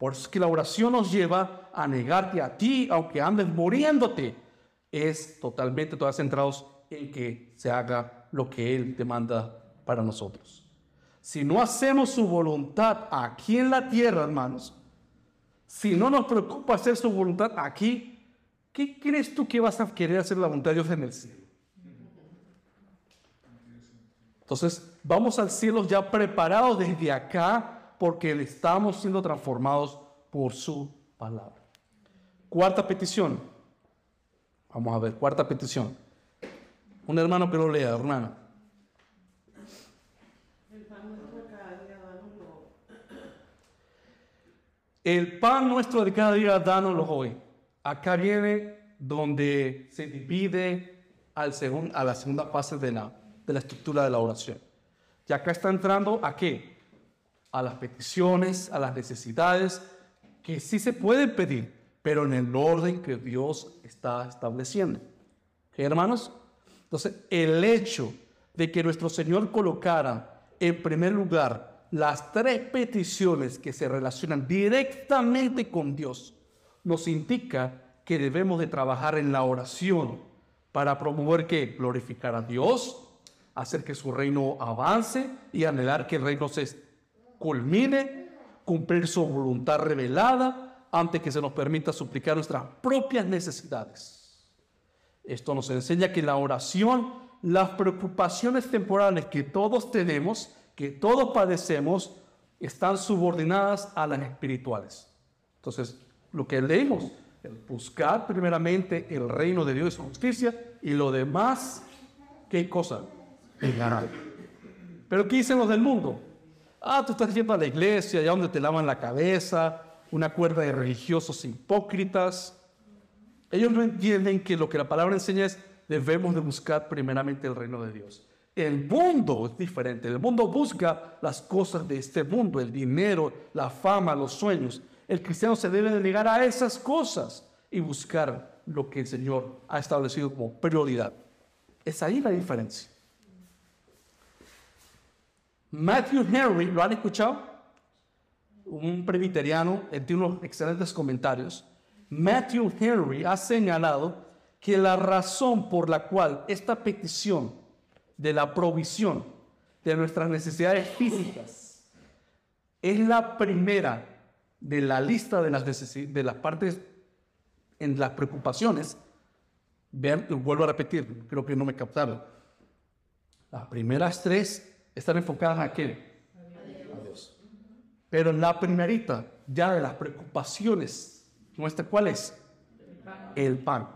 Por eso es que la oración nos lleva a negarte a ti, aunque andes muriéndote. Es totalmente todas centrados en que se haga lo que Él demanda para nosotros. Si no hacemos su voluntad aquí en la tierra, hermanos, si no nos preocupa hacer su voluntad aquí, ¿qué crees tú que vas a querer hacer la voluntad de Dios en el cielo? Entonces, vamos al cielo ya preparados desde acá porque estamos siendo transformados por su palabra. Cuarta petición. Vamos a ver, cuarta petición. Un hermano que lo lea, hermana. El pan nuestro de cada día, danoslo hoy. Acá viene donde se divide al a la segunda fase de la, de la estructura de la oración. Y acá está entrando a qué? A las peticiones, a las necesidades que sí se pueden pedir, pero en el orden que Dios está estableciendo. ¿Qué, hermanos? Entonces, el hecho de que nuestro Señor colocara en primer lugar las tres peticiones que se relacionan directamente con Dios nos indica que debemos de trabajar en la oración para promover que glorificar a Dios, hacer que su reino avance y anhelar que el reino se culmine, cumplir su voluntad revelada antes que se nos permita suplicar nuestras propias necesidades. Esto nos enseña que la oración, las preocupaciones temporales que todos tenemos, que todos padecemos, están subordinadas a las espirituales. Entonces, lo que leímos, el buscar primeramente el reino de Dios y su justicia y lo demás, ¿qué cosa? El ganar. Pero ¿qué dicen los del mundo? Ah, tú estás yendo a la iglesia, allá donde te lavan la cabeza, una cuerda de religiosos hipócritas. Ellos no entienden que lo que la palabra enseña es debemos de buscar primeramente el reino de Dios. El mundo es diferente. El mundo busca las cosas de este mundo, el dinero, la fama, los sueños. El cristiano se debe de negar a esas cosas y buscar lo que el Señor ha establecido como prioridad. Es ahí la diferencia. Matthew Henry, ¿lo han escuchado? Un presbiteriano, él tiene unos excelentes comentarios. Matthew Henry ha señalado que la razón por la cual esta petición de la provisión de nuestras necesidades físicas es la primera de la lista de las, de las partes en las preocupaciones. Vean, vuelvo a repetir, creo que no me captaron. Las primeras tres están enfocadas a qué? A Dios. Pero la primerita, ya de las preocupaciones nuestra, ¿cuál es? El pan.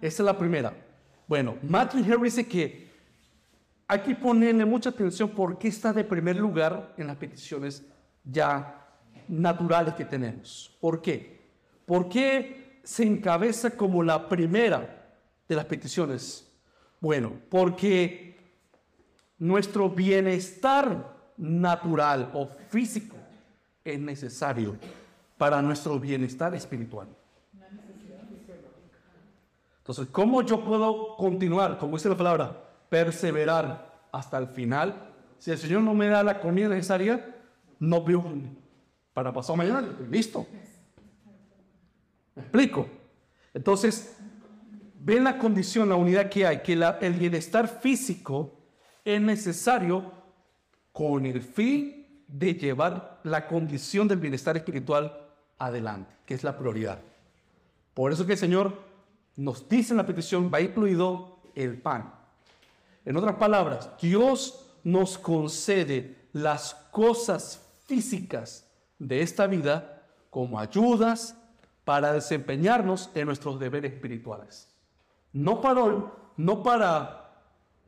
Esa es la primera. Bueno, Matthew Henry dice que hay que ponerle mucha atención porque está de primer lugar en las peticiones ya naturales que tenemos. ¿Por qué? ¿Por qué se encabeza como la primera de las peticiones? Bueno, porque nuestro bienestar natural o físico es necesario para nuestro bienestar espiritual. Entonces, ¿cómo yo puedo continuar, como dice la palabra, perseverar hasta el final? Si el Señor no me da la comida necesaria, no veo para pasar mañana, listo. ¿Me explico? Entonces, ven la condición, la unidad que hay, que el bienestar físico es necesario con el fin de llevar la condición del bienestar espiritual adelante, que es la prioridad. Por eso que el Señor nos dice en la petición, va incluido el pan. En otras palabras, Dios nos concede las cosas físicas de esta vida como ayudas para desempeñarnos en nuestros deberes espirituales. No para, no para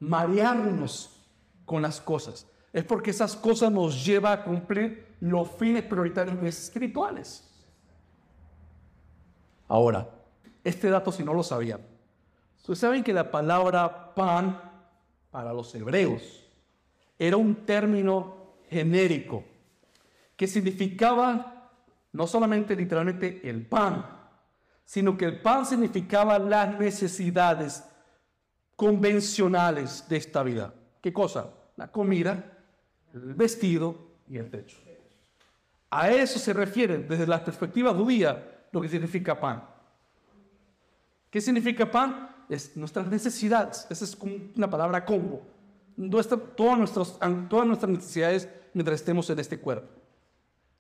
marearnos con las cosas. Es porque esas cosas nos llevan a cumplir los fines prioritarios espirituales. Ahora, este dato si no lo sabían. Ustedes saben que la palabra pan para los hebreos era un término genérico que significaba no solamente literalmente el pan, sino que el pan significaba las necesidades convencionales de esta vida. ¿Qué cosa? La comida, el vestido y el techo. A eso se refiere desde la perspectiva judía lo que significa pan. ¿Qué significa pan? Es nuestras necesidades. Esa es una palabra combo. todas, nuestras, todas nuestras necesidades mientras estemos en este cuerpo.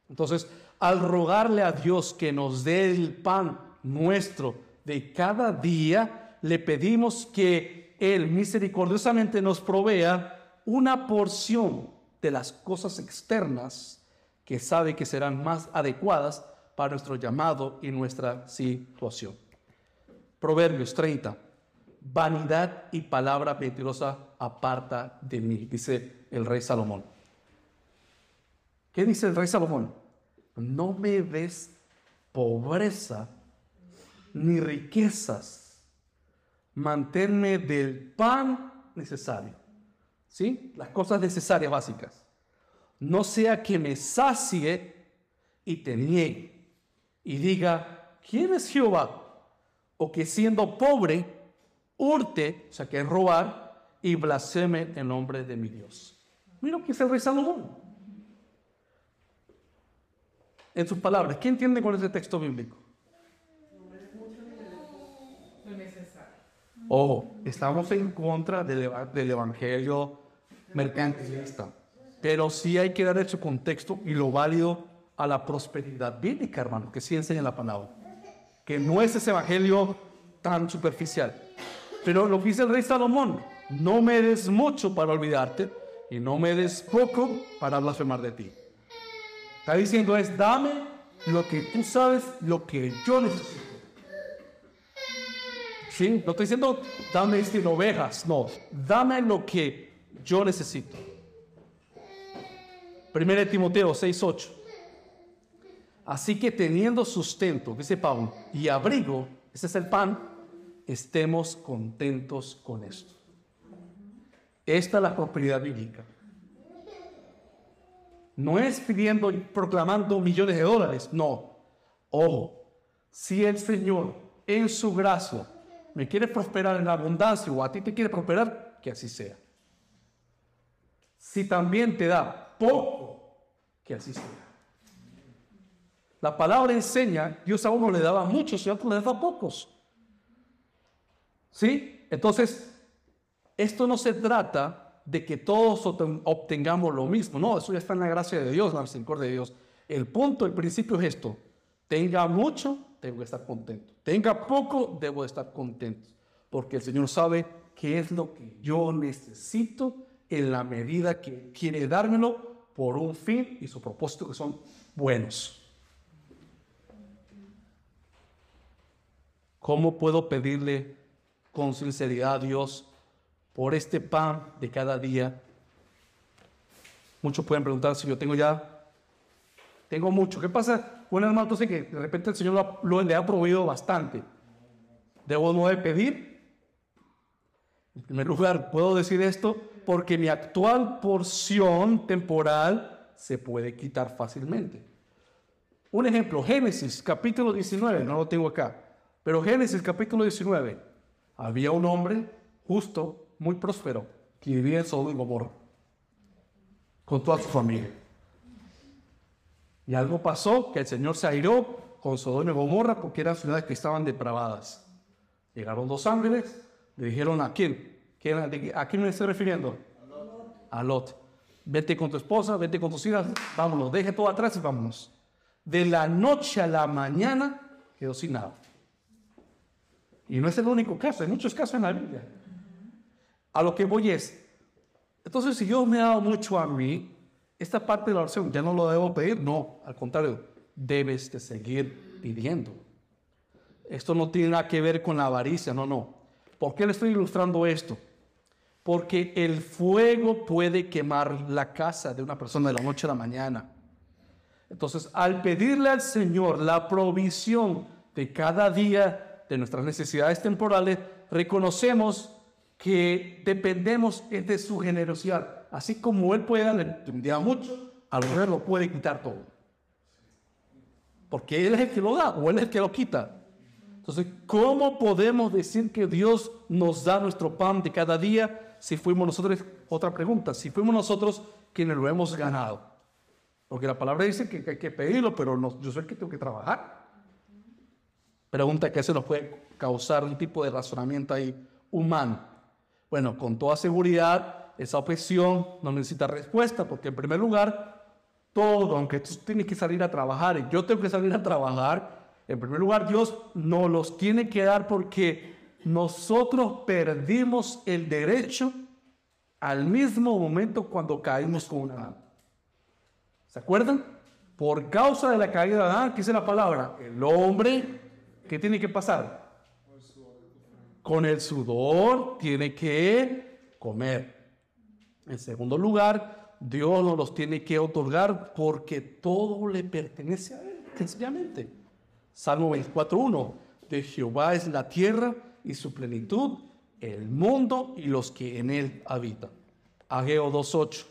Entonces, al rogarle a Dios que nos dé el pan nuestro de cada día, le pedimos que él misericordiosamente nos provea una porción de las cosas externas que sabe que serán más adecuadas para nuestro llamado y nuestra situación. Proverbios 30. Vanidad y palabra mentirosa aparta de mí, dice el rey Salomón. ¿Qué dice el rey Salomón? No me ves pobreza ni riquezas mantenerme del pan necesario. ¿Sí? Las cosas necesarias básicas. No sea que me sacie y te niegue y diga, ¿quién es Jehová? O que siendo pobre, hurte, o sea, que robar y blasfeme el nombre de mi Dios. Mira que es el rey Salomón. en sus palabras, ¿qué entiende con ese texto bíblico? Ojo, estamos en contra del, del evangelio mercantilista, pero sí hay que dar su contexto y lo válido a la prosperidad bíblica, hermano, que sí enseña la palabra. Que no es ese evangelio tan superficial. Pero lo que dice el rey Salomón, no me des mucho para olvidarte y no me des poco para blasfemar de ti. Está diciendo es, dame lo que tú sabes, lo que yo necesito. No estoy diciendo, dame este ovejas, no, dame lo que yo necesito. Primero de Timoteo 6:8. Así que teniendo sustento, dice Pablo, y abrigo, ese es el pan, estemos contentos con esto. Esta es la prosperidad bíblica. No es pidiendo y proclamando millones de dólares, no. Ojo, si el Señor en su gracia me quiere prosperar en la abundancia o a ti te quiere prosperar, que así sea. Si también te da poco, que así sea. La palabra enseña, Dios a uno le daba muchos y a otro le daba pocos. ¿Sí? Entonces, esto no se trata de que todos obtengamos lo mismo. No, eso ya está en la gracia de Dios, la misericordia de Dios. El punto, el principio es esto. Tenga mucho, tengo que estar contento. Tenga poco, debo estar contento. Porque el Señor sabe qué es lo que yo necesito en la medida que quiere dármelo por un fin y su propósito que son buenos. ¿Cómo puedo pedirle con sinceridad a Dios por este pan de cada día? Muchos pueden preguntar si yo tengo ya, tengo mucho. ¿Qué pasa? Un hermano entonces que de repente el Señor lo, le ha proveído bastante. ¿Debo no de pedir? En primer lugar, puedo decir esto porque mi actual porción temporal se puede quitar fácilmente. Un ejemplo, Génesis capítulo 19, no lo tengo acá. Pero Génesis capítulo 19, había un hombre justo, muy próspero, que vivía en Sodoma y Gomorra, con toda su familia. Y algo pasó que el Señor se airó con Sodoma y Gomorra porque eran ciudades que estaban depravadas. Llegaron dos ángeles, le dijeron a quién, ¿a quién me estoy refiriendo? A Lot. Vete con tu esposa, vete con tus hijas, vámonos, deje todo atrás y vámonos. De la noche a la mañana quedó sin nada. Y no es el único caso, hay muchos casos en la Biblia. A lo que voy es, entonces si Dios me ha dado mucho a mí, esta parte de la oración ya no lo debo pedir, no, al contrario, debes de seguir pidiendo. Esto no tiene nada que ver con la avaricia, no, no. ¿Por qué le estoy ilustrando esto? Porque el fuego puede quemar la casa de una persona de la noche a la mañana. Entonces, al pedirle al Señor la provisión de cada día de nuestras necesidades temporales, reconocemos que dependemos de su generosidad. Así como Él puede darle día mucho, al revés lo puede quitar todo. Porque Él es el que lo da o Él es el que lo quita. Entonces, ¿cómo podemos decir que Dios nos da nuestro pan de cada día si fuimos nosotros, otra pregunta, si fuimos nosotros quienes lo hemos ganado? Porque la palabra dice que hay que pedirlo, pero no, yo soy el que tengo que trabajar. Pregunta que se nos puede causar un tipo de razonamiento ahí humano. Bueno, con toda seguridad, esa objeción no necesita respuesta, porque en primer lugar, todo, aunque tú tienes que salir a trabajar y yo tengo que salir a trabajar, en primer lugar, Dios nos los tiene que dar porque nosotros perdimos el derecho al mismo momento cuando caímos con Adán. ¿Se acuerdan? Por causa de la caída de Adán, ¿qué dice la palabra? El hombre ¿Qué tiene que pasar? Con el sudor tiene que comer. En segundo lugar, Dios nos los tiene que otorgar porque todo le pertenece a Él, sencillamente. Salmo 24.1, de Jehová es la tierra y su plenitud, el mundo y los que en él habitan. Ageo 2.8,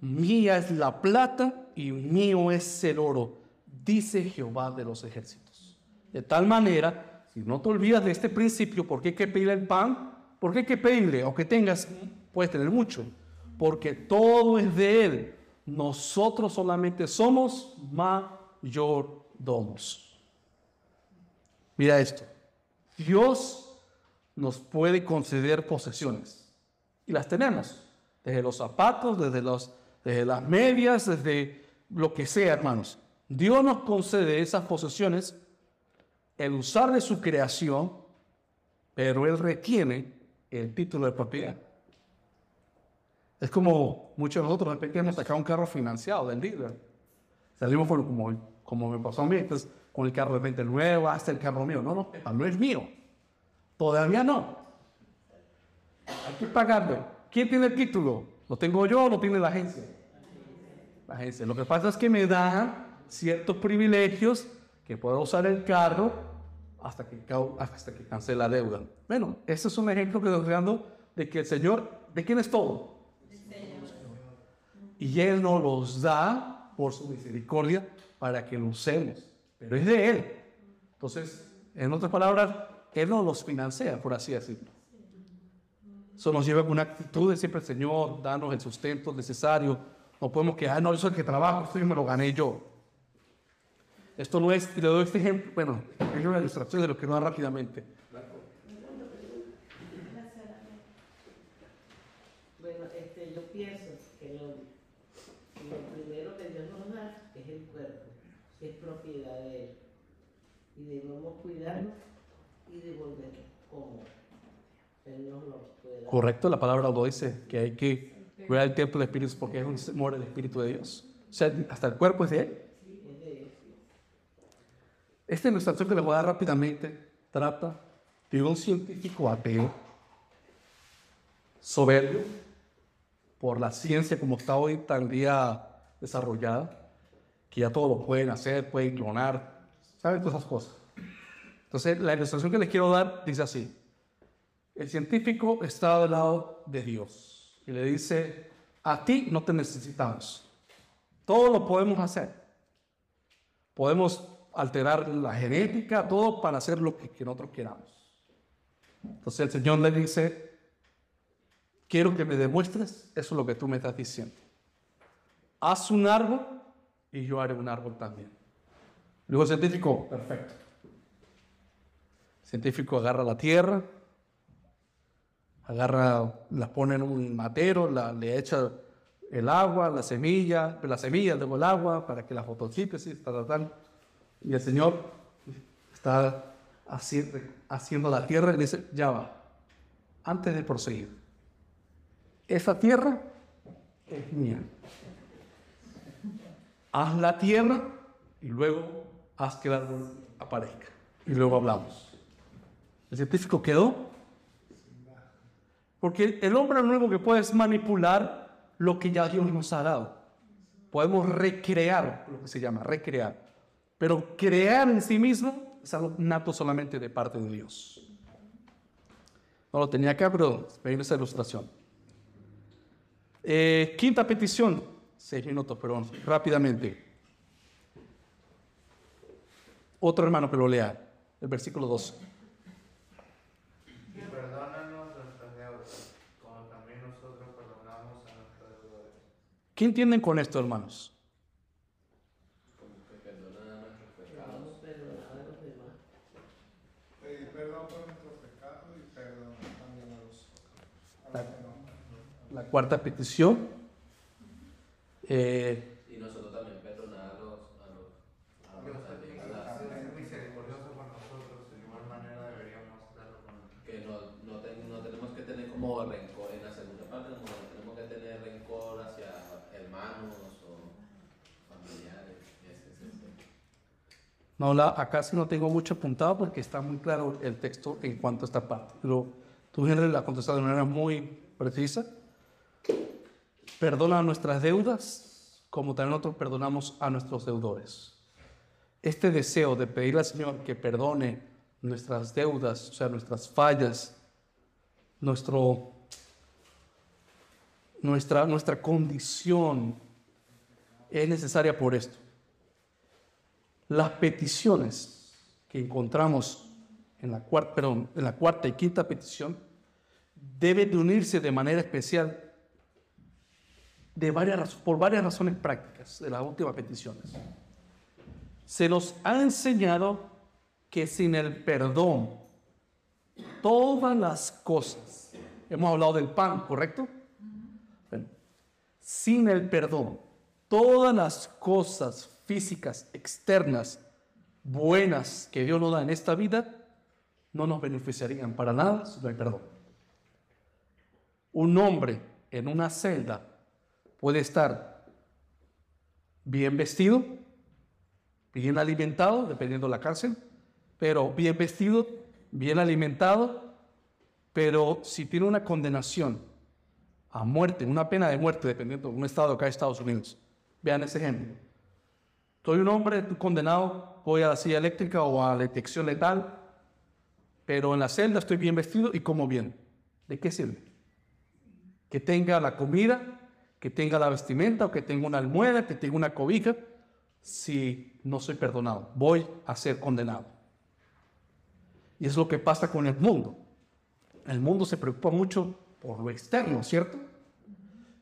mía es la plata y mío es el oro, dice Jehová de los ejércitos. De tal manera, si no te olvidas de este principio, ¿por qué hay que pedirle el pan? ¿Por qué hay que pedirle? Aunque tengas, puedes tener mucho. Porque todo es de Él. Nosotros solamente somos mayordomos. Mira esto. Dios nos puede conceder posesiones. Y las tenemos. Desde los zapatos, desde, las medias, desde lo que sea, hermanos. Dios nos concede esas posesiones, el usar de su creación, pero Él retiene el título de propiedad. Es como muchos de nosotros de pequeños sacar un carro financiado del dealer. Salimos por, como, como me pasó a mí, entonces, con el carro de repente nuevo, hasta el carro mío. No, no, no es mío. Todavía no. Hay que pagarlo. ¿Quién tiene el título? ¿Lo tengo yo o lo tiene la agencia? La agencia. Lo que pasa es que me da ciertos privilegios que puedo usar el carro hasta que, hasta que cancele la deuda. Bueno, ese es un ejemplo que estoy dando de que el Señor, ¿de quién es todo? Y Él nos los da por su misericordia para que lo usemos. Pero es de Él. Entonces, en otras palabras, Él nos los financia, por así decirlo. Eso nos lleva a una actitud de siempre, Señor, danos el sustento necesario. No podemos quedar, no, eso es el que trabajo, esto me lo gané yo. Esto no es, y le doy este ejemplo, bueno, es una ilustración de lo que no da rápidamente. Bueno, este, yo pienso que lo, lo primero que Dios nos da es el cuerpo, es propiedad de Él. Y debemos cuidarlo y devolverlo como Él nos lo puede dar. Correcto, la palabra lo dice, que hay que cuidar el templo del Espíritu porque es un mora el Espíritu de Dios. O sea, hasta el cuerpo es de Él. Esta ilustración que le voy a dar rápidamente trata de un científico ateo, soberbio, por la ciencia como está hoy tan día desarrollada, que ya todo lo pueden hacer, pueden clonar, ¿saben todas esas cosas? Entonces, la ilustración que les quiero dar dice así. El científico está del lado de Dios y le dice, a ti no te necesitamos. Todo lo podemos hacer. Podemos alterar la genética, todo para hacer lo que, nosotros queramos. Entonces el Señor le dice, quiero que me demuestres eso es lo que tú me estás diciendo. Haz un árbol y yo haré un árbol también. Luego el científico, perfecto. Científico agarra la tierra, agarra, la pone en un matero, le echa el agua, la semilla, la semilla, luego el agua para que la fotosíntesis, tal, tal. Y el Señor está haciendo la tierra y dice, ya va, antes de proseguir, esa tierra es mía. Haz la tierra y luego haz que el árbol aparezca. Y luego hablamos. El científico quedó. Porque el hombre lo único que puede es manipular lo que ya Dios nos ha dado. Podemos recrear, lo que se llama, recrear. Pero crear en sí mismo es algo nato solamente de parte de Dios. No lo tenía acá, pero vean esa ilustración. Eh, quinta petición, seis minutos, perdón, rápidamente. Otro hermano que lo lea, el versículo 12. Y perdónanos nuestras deudas, como también nosotros perdonamos a nuestros deudores. ¿Qué entienden con esto, hermanos? la cuarta petición. Eh, y nosotros también perdonar a los, a los, a los es misericordioso con nosotros, de igual manera deberíamos hacerlo con Que no, no, ten, no, tenemos que tener como rencor en la segunda parte, no tenemos que tener rencor hacia hermanos o familiares. No, la, acá sí no tengo mucho apuntado porque está muy claro el texto en cuanto a esta parte. Pero tú, Henry, la contestado de manera muy precisa. Perdona nuestras deudas como también nosotros perdonamos a nuestros deudores. Este deseo de pedirle al Señor que perdone nuestras deudas, o sea, nuestras fallas, nuestro, nuestra, nuestra condición es necesaria por esto. Las peticiones que encontramos en la, cuarta, en la cuarta y quinta petición deben de unirse de manera especial de varias, por varias razones prácticas de las últimas peticiones. se nos ha enseñado que sin el perdón, todas las cosas, hemos hablado del pan, ¿correcto? Bueno, sin el perdón, todas las cosas físicas, externas, buenas que Dios nos da en esta vida, no nos beneficiarían para nada si no hay perdón. Un hombre en una celda puede estar bien vestido, bien alimentado, dependiendo de la cárcel, pero bien vestido, bien alimentado, pero si tiene una condenación a muerte, una pena de muerte, dependiendo de un estado acá de Estados Unidos. Vean ese ejemplo. Soy un hombre condenado, voy a la silla eléctrica o a la detección letal, pero en la celda estoy bien vestido y como bien. ¿De qué sirve? Que tenga la comida, que tenga la vestimenta, o que tenga una almohada, que tenga una cobija, si no soy perdonado. Voy a ser condenado. Y es lo que pasa con el mundo. El mundo se preocupa mucho por lo externo, ¿cierto?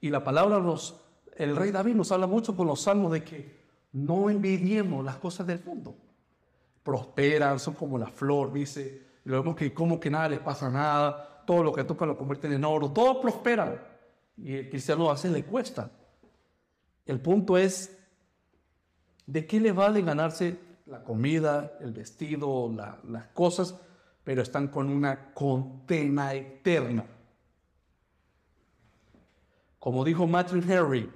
Y la palabra nos, el rey David nos habla mucho con los salmos de que no envidiemos las cosas del mundo. Prosperan, son como la flor, dice. Y vemos que como que nada les pasa nada, todo lo que toca lo convierten en oro, todo prospera. Y el cristiano hace le cuesta. El punto es, ¿de qué le vale ganarse la comida, el vestido, las cosas, pero están con una condena eterna? Como dijo Matthew Henry,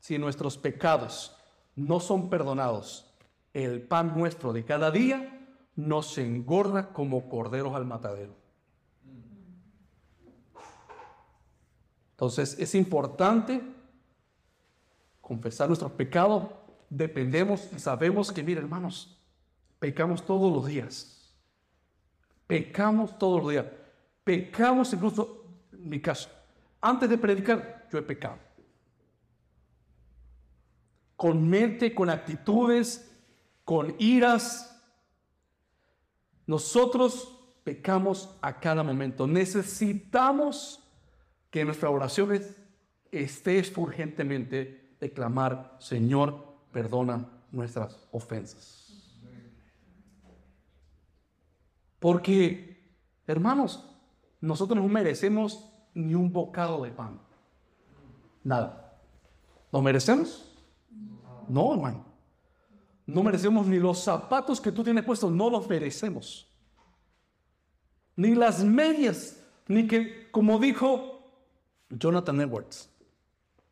si nuestros pecados no son perdonados, el pan nuestro de cada día nos engorda como corderos al matadero. Entonces es importante confesar nuestros pecados. Dependemos y sabemos que, mire hermanos, pecamos todos los días. Pecamos todos los días. Pecamos incluso, en mi caso, antes de predicar, yo he pecado. Con mente, con actitudes, con iras. Nosotros pecamos a cada momento. Necesitamos que nuestras oraciones estés urgentemente de clamar, Señor, perdona nuestras ofensas. Porque, hermanos, nosotros no merecemos ni un bocado de pan. Nada. ¿Lo merecemos? No, hermano. No merecemos ni los zapatos que tú tienes puestos, no los merecemos. Ni las medias, ni que, como dijo Jonathan Edwards,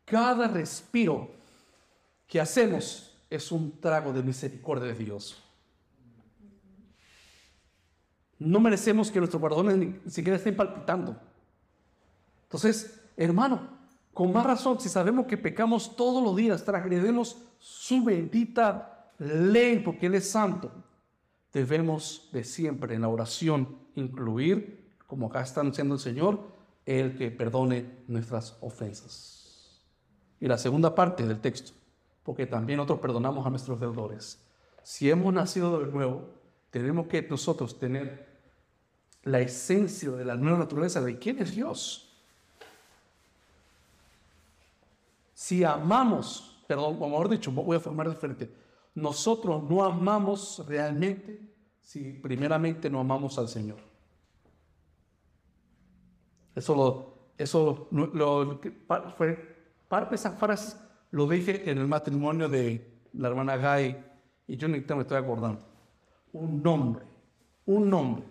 cada respiro que hacemos es un trago de misericordia de Dios. No merecemos que nuestros corazones ni siquiera estén palpitando. Entonces, hermano, con más razón, si sabemos que pecamos todos los días, transgredemos su bendita ley, porque Él es santo, debemos de siempre en la oración incluir, como acá está anunciando el Señor, el que perdone nuestras ofensas. Y la segunda parte del texto, porque también nosotros perdonamos a nuestros deudores. Si hemos nacido de nuevo, tenemos que nosotros tener la esencia de la nueva naturaleza de quién es Dios. Si amamos, perdón, como mejor dicho, voy a formar diferente, nosotros no amamos realmente si primeramente no amamos al Señor. Eso lo, eso lo, fue, parte de esas frases lo dije en el matrimonio de la hermana Gay y yo ni me estoy acordando. Un hombre, un hombre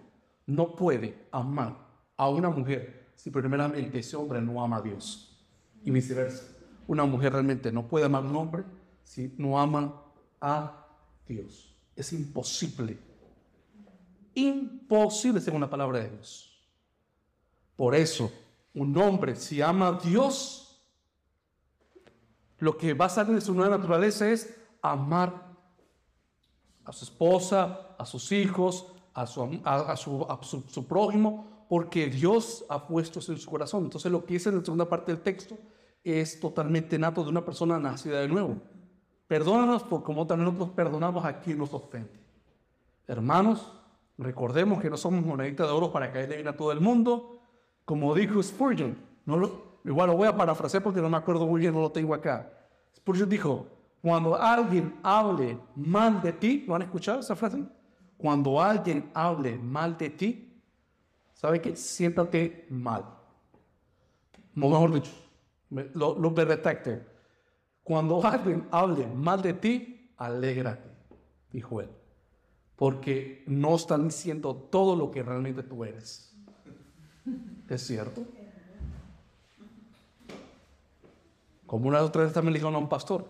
no puede amar a una mujer si primeramente ese hombre no ama a Dios. Y viceversa. Una mujer realmente no puede amar a un hombre si no ama a Dios. Es imposible. Imposible según la palabra de Dios. Por eso, un hombre, si ama a Dios, lo que va a salir de su nueva naturaleza es amar a su esposa, a sus hijos, a su, a, su, prójimo, porque Dios ha puesto eso en su corazón. Entonces lo que dice en la segunda parte del texto es totalmente nato de una persona nacida de nuevo. Perdónanos por como también nosotros perdonamos a quien nos ofende. Hermanos, recordemos que no somos moneditas de oro para caerle bien a todo el mundo, como dijo Spurgeon, no igual lo voy a parafrasear porque no me acuerdo muy bien, no lo tengo acá. Spurgeon dijo, Cuando alguien hable mal de ti, ¿lo han escuchado esa frase? Cuando alguien hable mal de ti, ¿sabe qué? Siéntate mal. O mejor dicho, me- lo, lo me retracte. Cuando alguien hable mal de ti, alégrate, dijo él. Porque no están diciendo todo lo que realmente tú eres. ¿Es cierto? Como una otra vez también le dijeron a un pastor.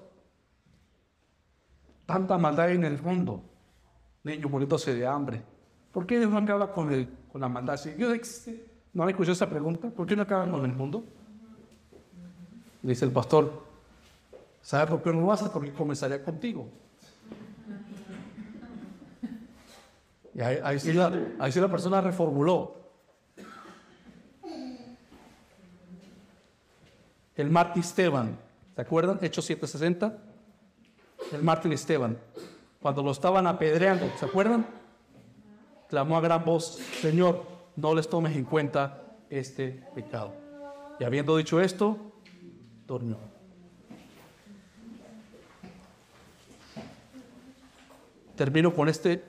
Tanta maldad en el mundo. Niños muriéndose de hambre. ¿Por qué no acaba con, el, con la maldad? Si existe, ¿no han escuchado esa pregunta? ¿Por qué no acaba con el mundo? Dice el pastor, ¿sabes por qué no lo haces? Porque comenzaría contigo. Y ahí, sí la, ahí sí la persona reformuló. El mártir Esteban, ¿se acuerdan? Hechos 7:60. El mártir Esteban, cuando lo estaban apedreando, ¿se acuerdan? Clamó a gran voz, Señor, no les tomes en cuenta este pecado. Y habiendo dicho esto, durmió. Termino con este,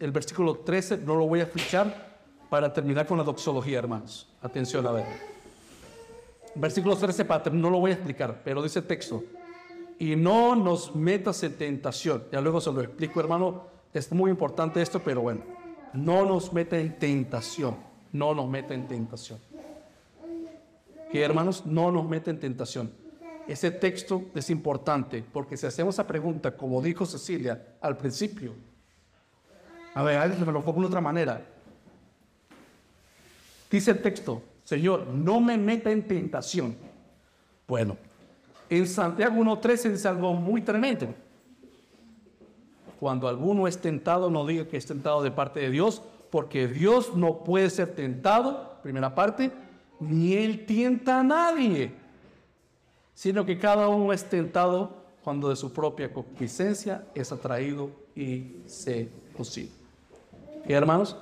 el versículo 13, no lo voy a fichar para terminar con la doxología, hermanos. Atención a ver. Versículo 13, para terminar, no lo voy a explicar, pero dice el texto. Y no nos metas en tentación. Ya luego se lo explico, hermano. Es muy importante esto, pero bueno. No nos meta en tentación. No nos meta en tentación. Que hermanos, no nos meta en tentación. Ese texto es importante porque si hacemos esa pregunta, como dijo Cecilia al principio, a ver, a ver, me lo pongo de otra manera. Dice el texto, Señor, no me meta en tentación. Bueno, en Santiago 1.13 dice algo muy tremendo. Cuando alguno es tentado, no diga que es tentado de parte de Dios, porque Dios no puede ser tentado, primera parte, ni Él tienta a nadie, sino que cada uno es tentado cuando de su propia concupiscencia es atraído y se consigue. ¿Y hermanos?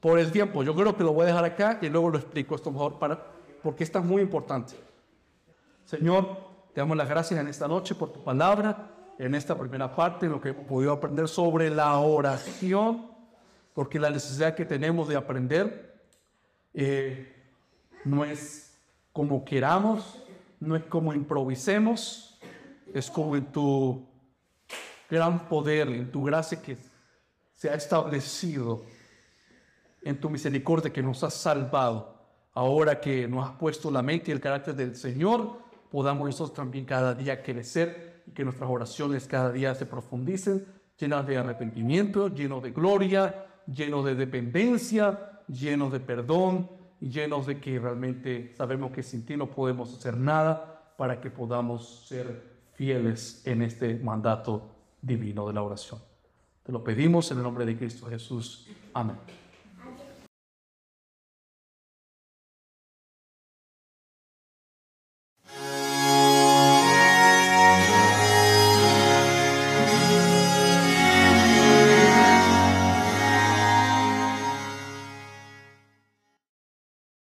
Por el tiempo, yo creo que lo voy a dejar acá y luego lo explico esto mejor para, porque esto es muy importante. Señor, te damos las gracias en esta noche por tu palabra, en esta primera parte, en lo que hemos podido aprender sobre la oración, porque la necesidad que tenemos de aprender eh, no es como queramos, no es como improvisemos, es como en tu gran poder, en tu gracia que se ha establecido, en tu misericordia que nos has salvado. Ahora que nos has puesto la mente y el carácter del Señor, podamos nosotros también cada día crecer y que nuestras oraciones cada día se profundicen, llenas de arrepentimiento, llenos de gloria, llenos de dependencia, llenos de perdón, y llenos de que realmente sabemos que sin ti no podemos hacer nada para que podamos ser fieles en este mandato divino de la oración. Te lo pedimos en el nombre de Cristo Jesús. Amén.